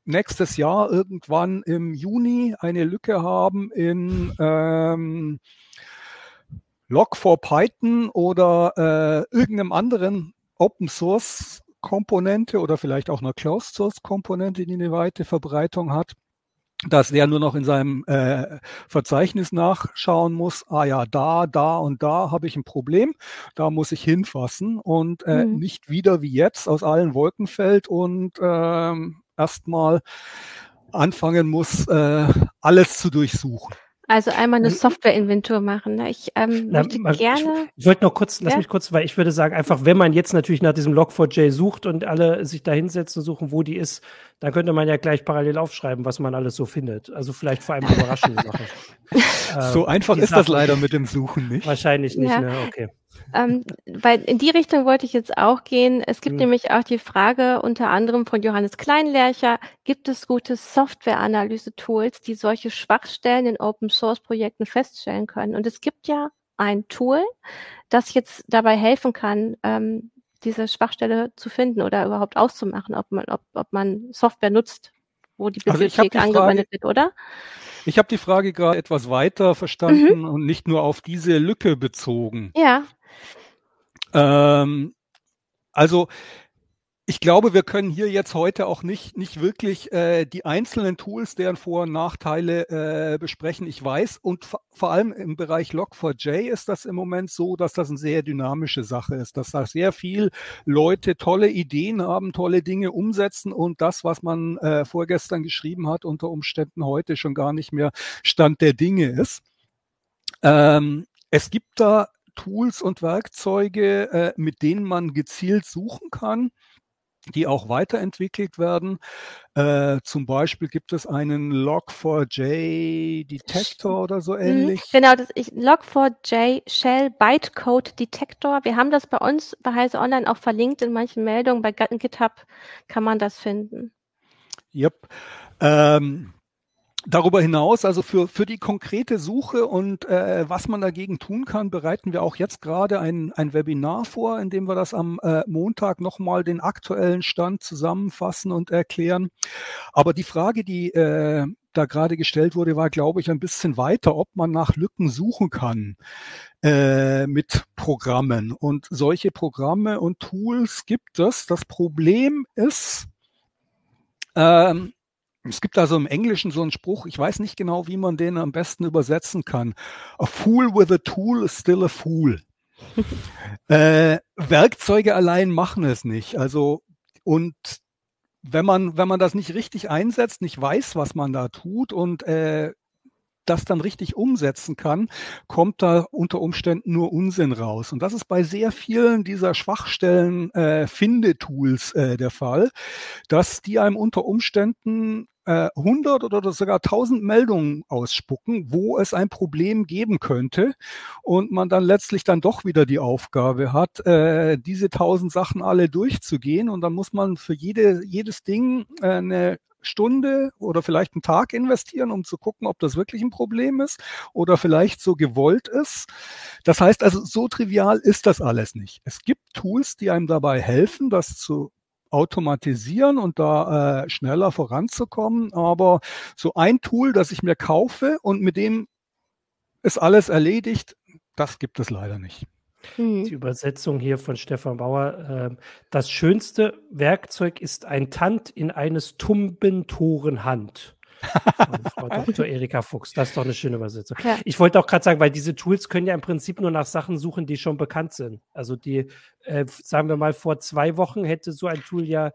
nächstes Jahr irgendwann im Juni eine Lücke haben in ähm, Log4Python oder äh, irgendeinem anderen Open Source Komponente oder vielleicht auch einer Closed Source Komponente, die eine weite Verbreitung hat, dass der nur noch in seinem äh, Verzeichnis nachschauen muss, ah ja, da, da und da habe ich ein Problem, da muss ich hinfassen und äh, mhm. nicht wieder wie jetzt aus allen Wolken fällt und äh, erstmal anfangen muss, äh, alles zu durchsuchen. Also einmal eine Softwareinventur machen. Ne? Ich ähm, Na, möchte gerne. Ich, ich wollte noch kurz, lass mich kurz, weil ich würde sagen, einfach, wenn man jetzt natürlich nach diesem Log4j sucht und alle sich da hinsetzen, suchen, wo die ist, dann könnte man ja gleich parallel aufschreiben, was man alles so findet. Also vielleicht vor allem überraschende Sachen. so ähm, einfach ist Sachen. das leider mit dem Suchen nicht. Wahrscheinlich nicht, ja. ne? Okay. Ähm, weil in die Richtung wollte ich jetzt auch gehen. Es gibt mhm. nämlich auch die Frage unter anderem von Johannes Kleinlercher, gibt es gute Software-Analyse-Tools, die solche Schwachstellen in Open-Source-Projekten feststellen können? Und es gibt ja ein Tool, das jetzt dabei helfen kann, ähm, diese Schwachstelle zu finden oder überhaupt auszumachen, ob man, ob, ob man Software nutzt, wo die also Bibliothek also angewendet wird, oder? Ich habe die Frage gerade etwas weiter verstanden mhm. und nicht nur auf diese Lücke bezogen. Ja. Ähm, also ich glaube, wir können hier jetzt heute auch nicht, nicht wirklich äh, die einzelnen Tools, deren Vor- und Nachteile äh, besprechen. Ich weiß, und vor allem im Bereich Log4j ist das im Moment so, dass das eine sehr dynamische Sache ist, dass da sehr viel Leute tolle Ideen haben, tolle Dinge umsetzen und das, was man äh, vorgestern geschrieben hat, unter Umständen heute schon gar nicht mehr Stand der Dinge ist. Ähm, es gibt da Tools und Werkzeuge, äh, mit denen man gezielt suchen kann die auch weiterentwickelt werden. Äh, zum Beispiel gibt es einen Log4j Detector oder so mhm. ähnlich. Genau, das ist Log4j Shell Bytecode Detector. Wir haben das bei uns bei Heise Online auch verlinkt in manchen Meldungen. Bei GitHub kann man das finden. Yep. Ähm, Darüber hinaus, also für, für die konkrete Suche und äh, was man dagegen tun kann, bereiten wir auch jetzt gerade ein, ein Webinar vor, in dem wir das am äh, Montag nochmal den aktuellen Stand zusammenfassen und erklären. Aber die Frage, die äh, da gerade gestellt wurde, war, glaube ich, ein bisschen weiter, ob man nach Lücken suchen kann äh, mit Programmen. Und solche Programme und Tools gibt es. Das Problem ist, ähm, es gibt also im Englischen so einen Spruch, ich weiß nicht genau, wie man den am besten übersetzen kann. A fool with a tool is still a fool. äh, Werkzeuge allein machen es nicht. Also, und wenn man, wenn man das nicht richtig einsetzt, nicht weiß, was man da tut und äh, das dann richtig umsetzen kann, kommt da unter Umständen nur Unsinn raus. Und das ist bei sehr vielen dieser Schwachstellen äh, Finde-Tools äh, der Fall, dass die einem unter Umständen 100 äh, oder sogar 1000 Meldungen ausspucken, wo es ein Problem geben könnte und man dann letztlich dann doch wieder die Aufgabe hat, äh, diese 1000 Sachen alle durchzugehen und dann muss man für jede, jedes Ding äh, eine Stunde oder vielleicht einen Tag investieren, um zu gucken, ob das wirklich ein Problem ist oder vielleicht so gewollt ist. Das heißt also, so trivial ist das alles nicht. Es gibt Tools, die einem dabei helfen, das zu automatisieren und da äh, schneller voranzukommen. Aber so ein Tool, das ich mir kaufe und mit dem ist alles erledigt, das gibt es leider nicht. Mhm. Die Übersetzung hier von Stefan Bauer. Äh, das schönste Werkzeug ist ein Tand in eines Tumbentorenhand. Von Frau Dr. Erika Fuchs. Das ist doch eine schöne Übersetzung. Ja. Ich wollte auch gerade sagen, weil diese Tools können ja im Prinzip nur nach Sachen suchen, die schon bekannt sind. Also die, äh, sagen wir mal, vor zwei Wochen hätte so ein Tool ja,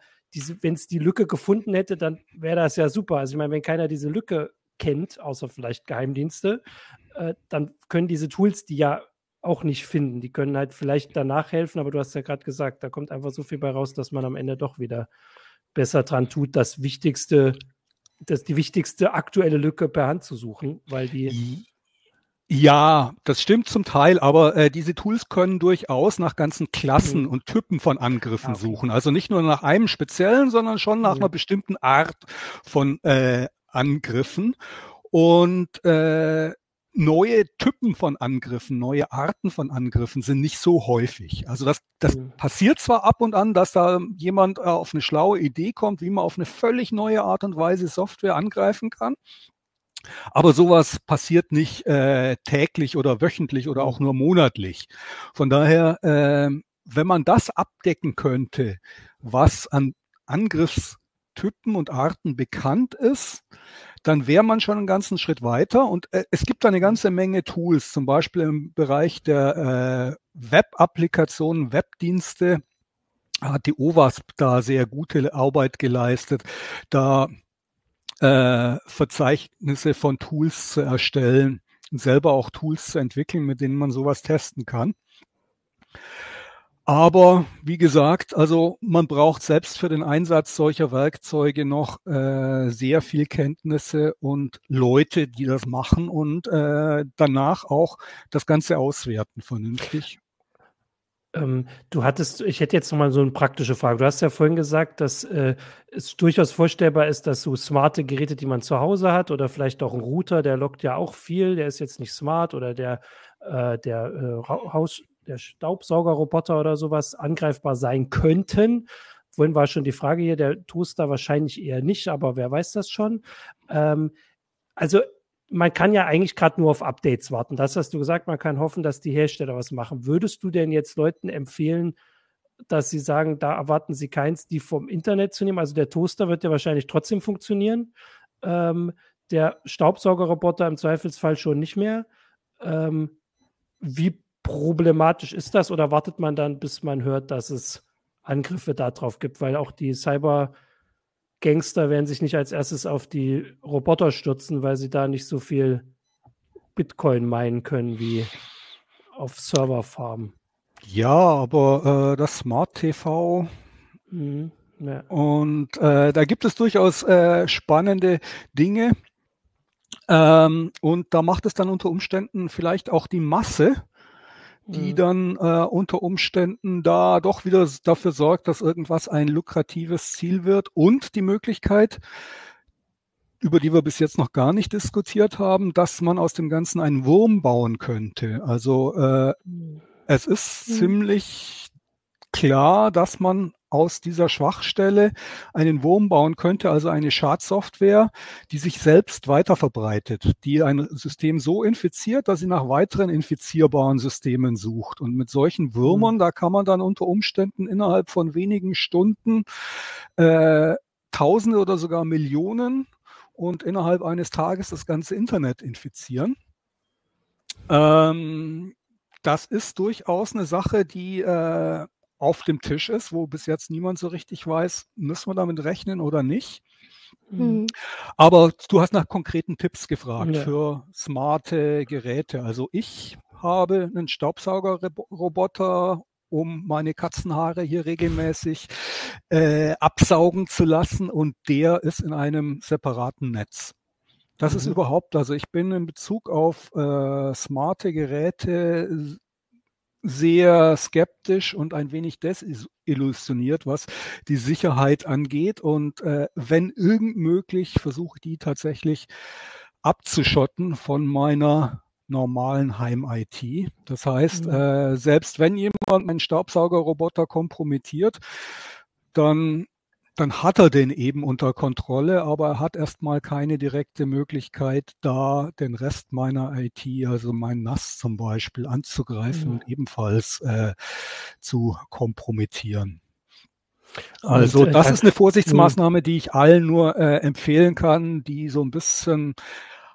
wenn es die Lücke gefunden hätte, dann wäre das ja super. Also ich meine, wenn keiner diese Lücke kennt, außer vielleicht Geheimdienste, äh, dann können diese Tools, die ja auch nicht finden. Die können halt vielleicht danach helfen, aber du hast ja gerade gesagt, da kommt einfach so viel bei raus, dass man am Ende doch wieder besser dran tut, das Wichtigste, das die wichtigste aktuelle Lücke per Hand zu suchen, weil die ja, das stimmt zum Teil, aber äh, diese Tools können durchaus nach ganzen Klassen mhm. und Typen von Angriffen ah, okay. suchen. Also nicht nur nach einem speziellen, sondern schon nach mhm. einer bestimmten Art von äh, Angriffen. Und äh, neue Typen von Angriffen, neue Arten von Angriffen sind nicht so häufig. Also das, das mhm. passiert zwar ab und an, dass da jemand äh, auf eine schlaue Idee kommt, wie man auf eine völlig neue Art und Weise Software angreifen kann. Aber sowas passiert nicht äh, täglich oder wöchentlich oder auch nur monatlich. Von daher, äh, wenn man das abdecken könnte, was an Angriffstypen und Arten bekannt ist, dann wäre man schon einen ganzen Schritt weiter. Und äh, es gibt eine ganze Menge Tools, zum Beispiel im Bereich der äh, Web-Applikationen, Webdienste hat die OWASP da sehr gute Arbeit geleistet, da äh, Verzeichnisse von Tools zu erstellen selber auch Tools zu entwickeln, mit denen man sowas testen kann. Aber wie gesagt, also man braucht selbst für den Einsatz solcher Werkzeuge noch äh, sehr viel Kenntnisse und Leute, die das machen und äh, danach auch das Ganze auswerten vernünftig. Ähm, du hattest, ich hätte jetzt noch mal so eine praktische Frage. Du hast ja vorhin gesagt, dass äh, es durchaus vorstellbar ist, dass so smarte Geräte, die man zu Hause hat, oder vielleicht auch ein Router, der lockt ja auch viel, der ist jetzt nicht smart, oder der, äh, der äh, Haus, der Staubsaugerroboter oder sowas angreifbar sein könnten. Vorhin war schon die Frage hier, der Toaster wahrscheinlich eher nicht, aber wer weiß das schon. Ähm, also man kann ja eigentlich gerade nur auf Updates warten. Das hast du gesagt, man kann hoffen, dass die Hersteller was machen. Würdest du denn jetzt Leuten empfehlen, dass Sie sagen, da erwarten Sie keins, die vom Internet zu nehmen. Also der Toaster wird ja wahrscheinlich trotzdem funktionieren. Ähm, der Staubsaugerroboter im Zweifelsfall schon nicht mehr. Ähm, wie problematisch ist das oder wartet man dann, bis man hört, dass es Angriffe darauf gibt? Weil auch die Cyber-Gangster werden sich nicht als erstes auf die Roboter stürzen, weil sie da nicht so viel Bitcoin meinen können wie auf Serverfarmen. Ja, aber äh, das Smart TV mhm, ja. und äh, da gibt es durchaus äh, spannende Dinge. Ähm, und da macht es dann unter Umständen vielleicht auch die Masse, die mhm. dann äh, unter Umständen da doch wieder dafür sorgt, dass irgendwas ein lukratives Ziel wird und die Möglichkeit, über die wir bis jetzt noch gar nicht diskutiert haben, dass man aus dem Ganzen einen Wurm bauen könnte. Also äh, mhm. es ist mhm. ziemlich klar, dass man aus dieser Schwachstelle einen Wurm bauen könnte, also eine Schadsoftware, die sich selbst weiter verbreitet, die ein System so infiziert, dass sie nach weiteren infizierbaren Systemen sucht. Und mit solchen Würmern, mhm. da kann man dann unter Umständen innerhalb von wenigen Stunden äh, Tausende oder sogar Millionen und innerhalb eines Tages das ganze Internet infizieren. Ähm, das ist durchaus eine Sache, die äh, auf dem Tisch ist, wo bis jetzt niemand so richtig weiß, müssen wir damit rechnen oder nicht. Mhm. Aber du hast nach konkreten Tipps gefragt ja. für smarte Geräte. Also ich habe einen Staubsaugerroboter, um meine Katzenhaare hier regelmäßig äh, absaugen zu lassen und der ist in einem separaten Netz. Das mhm. ist überhaupt, also ich bin in Bezug auf äh, smarte Geräte sehr skeptisch und ein wenig desillusioniert, was die Sicherheit angeht. Und äh, wenn irgend möglich, versuche ich die tatsächlich abzuschotten von meiner normalen Heim-IT. Das heißt, mhm. äh, selbst wenn jemand einen Staubsaugerroboter kompromittiert, dann dann hat er den eben unter Kontrolle, aber er hat erstmal keine direkte Möglichkeit, da den Rest meiner IT, also mein NAS zum Beispiel, anzugreifen mhm. und ebenfalls äh, zu kompromittieren. Also und, äh, das ist eine Vorsichtsmaßnahme, die ich allen nur äh, empfehlen kann, die so ein bisschen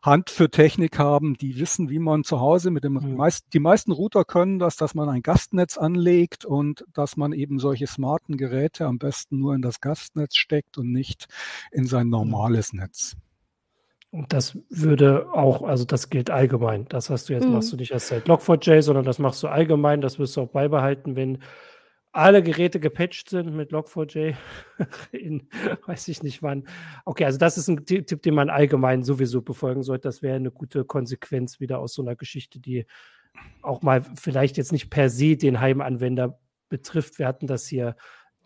Hand für Technik haben, die wissen, wie man zu Hause mit dem mhm. meist, die meisten Router können das, dass man ein Gastnetz anlegt und dass man eben solche smarten Geräte am besten nur in das Gastnetz steckt und nicht in sein mhm. normales Netz. Und das würde auch, also das gilt allgemein. Das hast du jetzt, mhm. machst du nicht erst seit Log4j, sondern das machst du allgemein. Das wirst du auch beibehalten, wenn alle Geräte gepatcht sind mit Log4j in weiß ich nicht wann. Okay, also das ist ein Tipp, den man allgemein sowieso befolgen sollte. Das wäre eine gute Konsequenz wieder aus so einer Geschichte, die auch mal vielleicht jetzt nicht per se den Heimanwender betrifft. Wir hatten das hier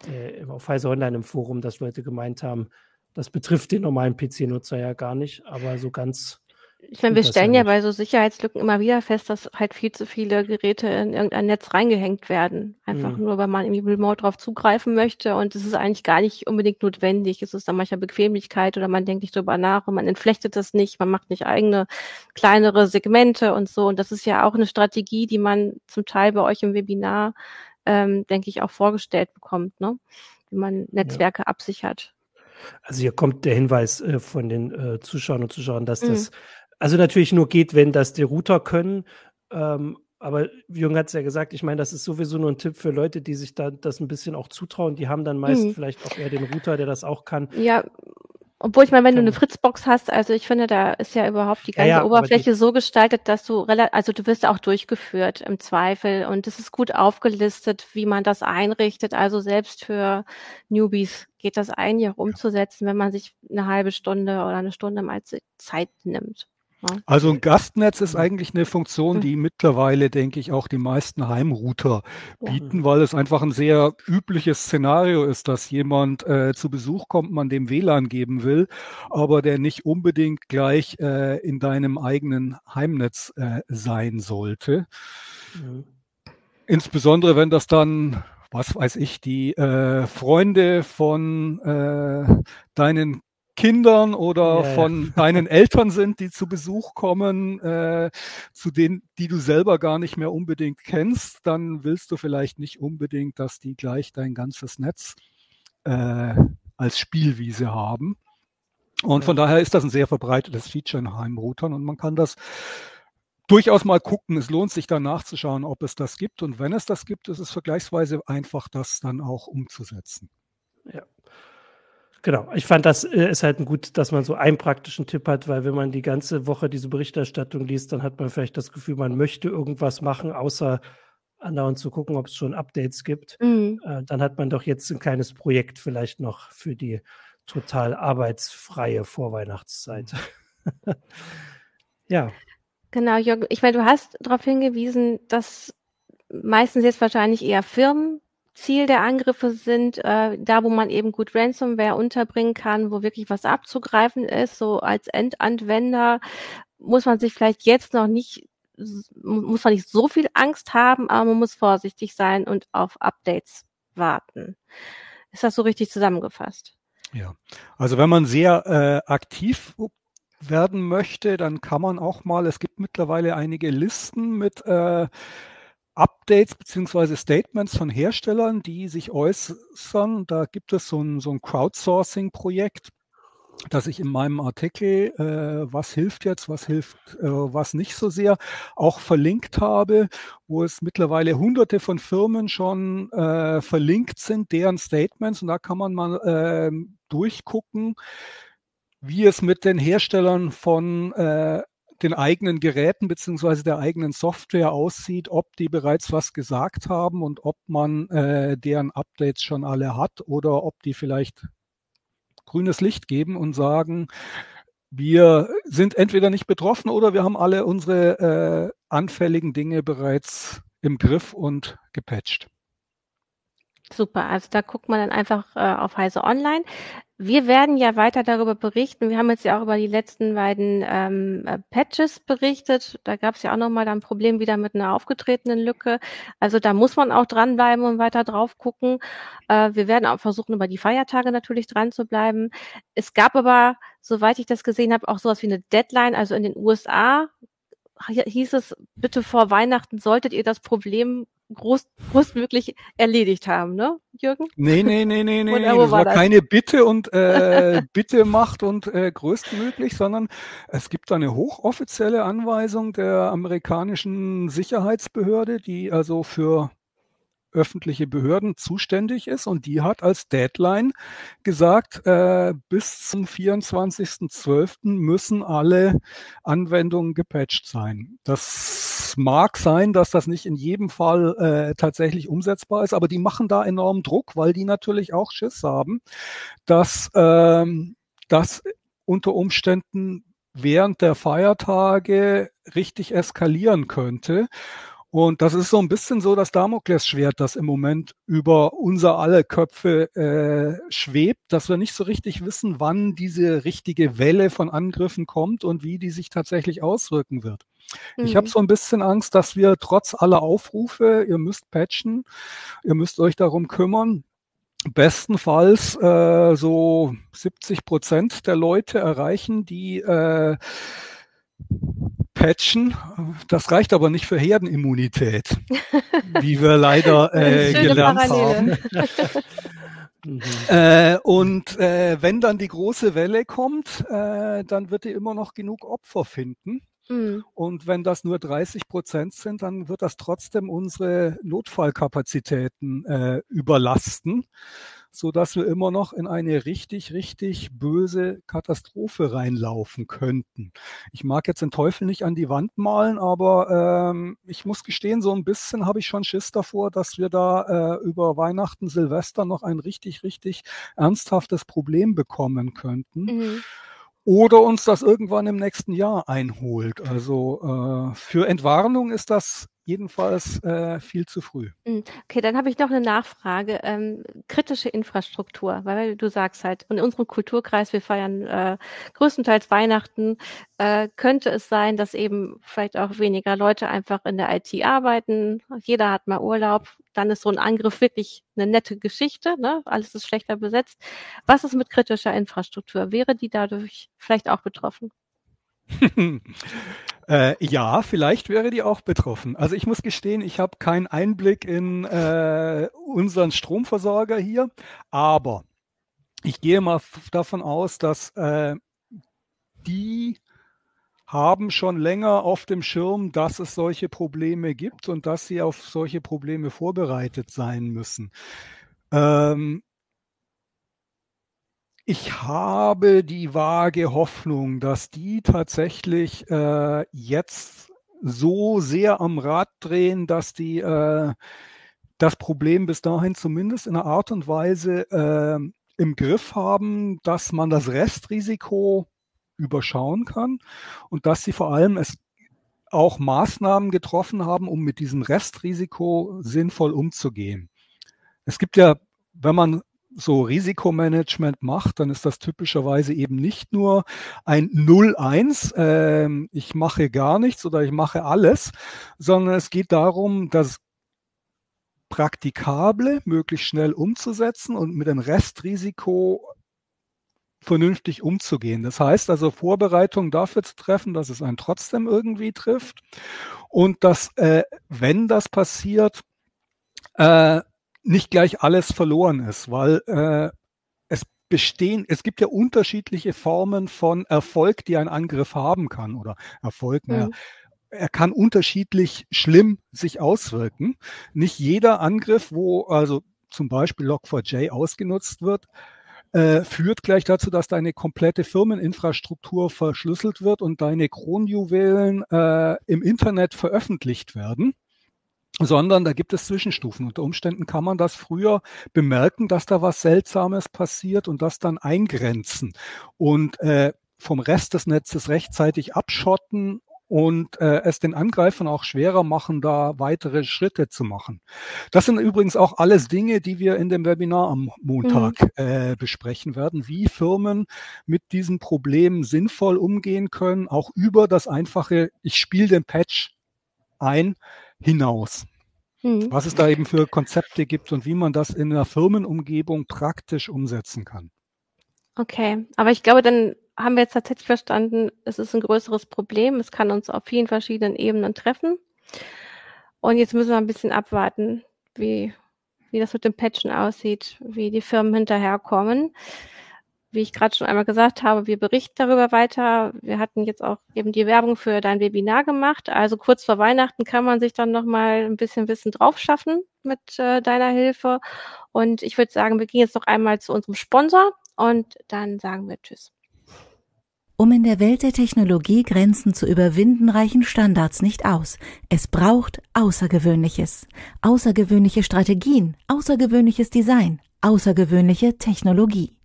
äh, auf Pfizer Online im Forum, dass Leute gemeint haben, das betrifft den normalen PC-Nutzer ja gar nicht, aber so ganz ich meine, wir stellen ja bei so Sicherheitslücken immer wieder fest, dass halt viel zu viele Geräte in irgendein Netz reingehängt werden. Einfach mhm. nur, weil man irgendwie remote drauf zugreifen möchte und es ist eigentlich gar nicht unbedingt notwendig. Es ist dann manchmal Bequemlichkeit oder man denkt nicht drüber nach und man entflechtet das nicht, man macht nicht eigene kleinere Segmente und so. Und das ist ja auch eine Strategie, die man zum Teil bei euch im Webinar, ähm, denke ich, auch vorgestellt bekommt, ne? Wie man Netzwerke ja. absichert. Also hier kommt der Hinweis äh, von den äh, Zuschauern und Zuschauern, dass mhm. das also natürlich nur geht, wenn das die Router können. Ähm, aber Jürgen hat es ja gesagt, ich meine, das ist sowieso nur ein Tipp für Leute, die sich da das ein bisschen auch zutrauen. Die haben dann meist hm. vielleicht auch eher den Router, der das auch kann. Ja, obwohl ich meine, wenn du eine Fritzbox hast, also ich finde, da ist ja überhaupt die ganze ja, ja, Oberfläche die, so gestaltet, dass du relativ, also du wirst auch durchgeführt im Zweifel und es ist gut aufgelistet, wie man das einrichtet. Also selbst für Newbies geht das eigentlich auch umzusetzen, wenn man sich eine halbe Stunde oder eine Stunde mal Zeit nimmt. Also ein Gastnetz ist eigentlich eine Funktion, die mittlerweile, denke ich, auch die meisten Heimrouter bieten, weil es einfach ein sehr übliches Szenario ist, dass jemand äh, zu Besuch kommt, man dem WLAN geben will, aber der nicht unbedingt gleich äh, in deinem eigenen Heimnetz äh, sein sollte. Mhm. Insbesondere wenn das dann was weiß ich, die äh, Freunde von äh, deinen Kindern oder ja, von ja. deinen Eltern sind, die zu Besuch kommen, äh, zu denen, die du selber gar nicht mehr unbedingt kennst, dann willst du vielleicht nicht unbedingt, dass die gleich dein ganzes Netz äh, als Spielwiese haben. Und von daher ist das ein sehr verbreitetes Feature in Heimroutern und man kann das durchaus mal gucken. Es lohnt sich dann nachzuschauen, ob es das gibt. Und wenn es das gibt, ist es vergleichsweise einfach, das dann auch umzusetzen. Ja. Genau, ich fand das äh, ist halt gut, dass man so einen praktischen Tipp hat, weil wenn man die ganze Woche diese Berichterstattung liest, dann hat man vielleicht das Gefühl, man möchte irgendwas machen, außer andauernd zu gucken, ob es schon Updates gibt. Mhm. Äh, dann hat man doch jetzt ein kleines Projekt vielleicht noch für die total arbeitsfreie Vorweihnachtszeit. ja. Genau, Jörg, ich meine, du hast darauf hingewiesen, dass meistens jetzt wahrscheinlich eher Firmen Ziel der Angriffe sind, äh, da wo man eben gut Ransomware unterbringen kann, wo wirklich was abzugreifen ist, so als Endanwender muss man sich vielleicht jetzt noch nicht muss man nicht so viel Angst haben, aber man muss vorsichtig sein und auf Updates warten. Ist das so richtig zusammengefasst? Ja, also wenn man sehr äh, aktiv werden möchte, dann kann man auch mal, es gibt mittlerweile einige Listen mit äh, Updates beziehungsweise Statements von Herstellern, die sich äußern. Da gibt es so ein, so ein Crowdsourcing-Projekt, das ich in meinem Artikel, äh, was hilft jetzt, was hilft, äh, was nicht so sehr, auch verlinkt habe, wo es mittlerweile hunderte von Firmen schon äh, verlinkt sind, deren Statements. Und da kann man mal äh, durchgucken, wie es mit den Herstellern von äh, den eigenen Geräten beziehungsweise der eigenen Software aussieht, ob die bereits was gesagt haben und ob man äh, deren Updates schon alle hat oder ob die vielleicht grünes Licht geben und sagen, wir sind entweder nicht betroffen oder wir haben alle unsere äh, anfälligen Dinge bereits im Griff und gepatcht. Super, also da guckt man dann einfach äh, auf Heise Online. Wir werden ja weiter darüber berichten. Wir haben jetzt ja auch über die letzten beiden ähm, äh, Patches berichtet. Da gab es ja auch nochmal ein Problem wieder mit einer aufgetretenen Lücke. Also da muss man auch dranbleiben und weiter drauf gucken. Äh, wir werden auch versuchen, über die Feiertage natürlich dran zu bleiben. Es gab aber, soweit ich das gesehen habe, auch sowas wie eine Deadline. Also in den USA hieß es, bitte vor Weihnachten solltet ihr das Problem groß, großmöglich erledigt haben, ne, Jürgen? Nee, nee, nee, nee, nee. das war, das? keine Bitte und äh, Bitte macht und äh, größtmöglich, sondern es gibt eine hochoffizielle Anweisung der amerikanischen Sicherheitsbehörde, die also für öffentliche Behörden zuständig ist und die hat als Deadline gesagt, äh, bis zum 24.12. müssen alle Anwendungen gepatcht sein. Das mag sein, dass das nicht in jedem Fall äh, tatsächlich umsetzbar ist, aber die machen da enormen Druck, weil die natürlich auch Schiss haben, dass ähm, das unter Umständen während der Feiertage richtig eskalieren könnte. Und das ist so ein bisschen so das Damoklesschwert, das im Moment über unser alle Köpfe äh, schwebt, dass wir nicht so richtig wissen, wann diese richtige Welle von Angriffen kommt und wie die sich tatsächlich auswirken wird. Mhm. Ich habe so ein bisschen Angst, dass wir trotz aller Aufrufe, ihr müsst patchen, ihr müsst euch darum kümmern, bestenfalls äh, so 70 Prozent der Leute erreichen, die äh, patchen. Das reicht aber nicht für Herdenimmunität, wie wir leider äh, gelernt Parallele. haben. äh, und äh, wenn dann die große Welle kommt, äh, dann wird die immer noch genug Opfer finden. Mhm. Und wenn das nur 30 Prozent sind, dann wird das trotzdem unsere Notfallkapazitäten äh, überlasten so dass wir immer noch in eine richtig, richtig böse Katastrophe reinlaufen könnten. Ich mag jetzt den Teufel nicht an die Wand malen, aber ähm, ich muss gestehen, so ein bisschen habe ich schon Schiss davor, dass wir da äh, über Weihnachten, Silvester noch ein richtig, richtig ernsthaftes Problem bekommen könnten. Mhm oder uns das irgendwann im nächsten Jahr einholt. Also äh, für Entwarnung ist das jedenfalls äh, viel zu früh. Hm, okay, dann habe ich noch eine Nachfrage. Ähm, kritische Infrastruktur, weil du sagst halt, in unserem Kulturkreis, wir feiern äh, größtenteils Weihnachten, äh, könnte es sein, dass eben vielleicht auch weniger Leute einfach in der IT arbeiten. Jeder hat mal Urlaub. Dann ist so ein Angriff wirklich eine nette Geschichte. Ne? Alles ist schlechter besetzt. Was ist mit kritischer Infrastruktur? Wäre die dadurch vielleicht auch betroffen? äh, ja, vielleicht wäre die auch betroffen. Also ich muss gestehen, ich habe keinen Einblick in äh, unseren Stromversorger hier, aber ich gehe mal davon aus, dass äh, die haben schon länger auf dem Schirm, dass es solche Probleme gibt und dass sie auf solche Probleme vorbereitet sein müssen. Ähm, ich habe die vage Hoffnung, dass die tatsächlich äh, jetzt so sehr am Rad drehen, dass die äh, das Problem bis dahin zumindest in einer Art und Weise äh, im Griff haben, dass man das Restrisiko überschauen kann und dass sie vor allem es auch Maßnahmen getroffen haben, um mit diesem Restrisiko sinnvoll umzugehen. Es gibt ja, wenn man so Risikomanagement macht, dann ist das typischerweise eben nicht nur ein 0-1, äh, ich mache gar nichts oder ich mache alles, sondern es geht darum, das Praktikable möglichst schnell umzusetzen und mit dem Restrisiko vernünftig umzugehen. Das heißt also Vorbereitungen dafür zu treffen, dass es einen trotzdem irgendwie trifft und dass, äh, wenn das passiert, äh, nicht gleich alles verloren ist, weil äh, es bestehen, es gibt ja unterschiedliche Formen von Erfolg, die ein Angriff haben kann oder Erfolg, mhm. naja, er kann unterschiedlich schlimm sich auswirken. Nicht jeder Angriff, wo also zum Beispiel Log4j ausgenutzt wird, äh, führt gleich dazu, dass deine komplette Firmeninfrastruktur verschlüsselt wird und deine Kronjuwelen äh, im Internet veröffentlicht werden sondern da gibt es Zwischenstufen. Unter Umständen kann man das früher bemerken, dass da was Seltsames passiert und das dann eingrenzen und äh, vom Rest des Netzes rechtzeitig abschotten und äh, es den Angreifern auch schwerer machen, da weitere Schritte zu machen. Das sind übrigens auch alles Dinge, die wir in dem Webinar am Montag mhm. äh, besprechen werden, wie Firmen mit diesen Problemen sinnvoll umgehen können, auch über das einfache, ich spiele den Patch ein, hinaus. Mhm. Was es da eben für Konzepte gibt und wie man das in einer Firmenumgebung praktisch umsetzen kann. Okay, aber ich glaube, dann haben wir jetzt tatsächlich verstanden, es ist ein größeres Problem. Es kann uns auf vielen verschiedenen Ebenen treffen. Und jetzt müssen wir ein bisschen abwarten, wie, wie das mit dem Patchen aussieht, wie die Firmen hinterherkommen wie ich gerade schon einmal gesagt habe, wir berichten darüber weiter. Wir hatten jetzt auch eben die Werbung für dein Webinar gemacht. Also kurz vor Weihnachten kann man sich dann nochmal ein bisschen Wissen drauf schaffen mit äh, deiner Hilfe. Und ich würde sagen, wir gehen jetzt noch einmal zu unserem Sponsor und dann sagen wir Tschüss. Um in der Welt der Technologie Grenzen zu überwinden, reichen Standards nicht aus. Es braucht Außergewöhnliches. Außergewöhnliche Strategien, außergewöhnliches Design, außergewöhnliche Technologie.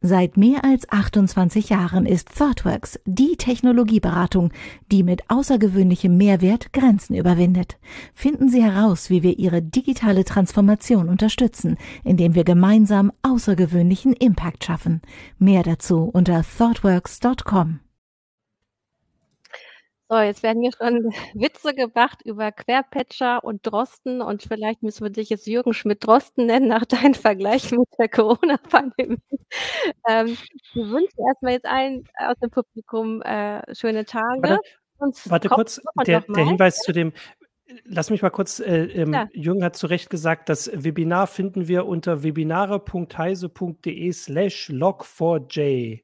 Seit mehr als 28 Jahren ist ThoughtWorks die Technologieberatung, die mit außergewöhnlichem Mehrwert Grenzen überwindet. Finden Sie heraus, wie wir Ihre digitale Transformation unterstützen, indem wir gemeinsam außergewöhnlichen Impact schaffen. Mehr dazu unter thoughtworks.com. So, jetzt werden hier schon Witze gemacht über Querpatcher und Drosten und vielleicht müssen wir dich jetzt Jürgen Schmidt-Drosten nennen nach deinen Vergleichen mit der Corona-Pandemie. Ähm, wir wünschen erstmal jetzt allen aus dem Publikum äh, schöne Tage. Warte, warte kurz, der, der, Hinweis zu dem, Lass mich mal kurz, äh, ähm, Jürgen hat zu Recht gesagt, das Webinar finden wir unter webinare.heise.de slash log4j.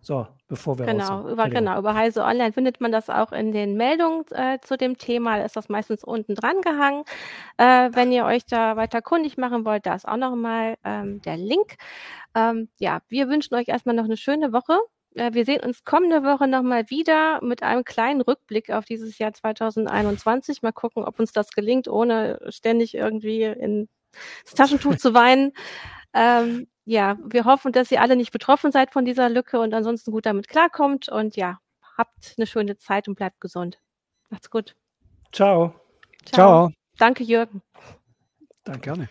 So, bevor wir Genau, über, genau, über Heise Online findet man das auch in den Meldungen äh, zu dem Thema. Da ist das meistens unten dran gehangen. Äh, wenn ihr euch da weiter kundig machen wollt, da ist auch nochmal ähm, der Link. Ähm, ja, wir wünschen euch erstmal noch eine schöne Woche. Äh, wir sehen uns kommende Woche nochmal wieder mit einem kleinen Rückblick auf dieses Jahr 2021. Mal gucken, ob uns das gelingt, ohne ständig irgendwie ins Taschentuch zu weinen. Ähm, ja, wir hoffen, dass ihr alle nicht betroffen seid von dieser Lücke und ansonsten gut damit klarkommt. Und ja, habt eine schöne Zeit und bleibt gesund. Macht's gut. Ciao. Ciao. Ciao. Danke, Jürgen. Danke, gerne.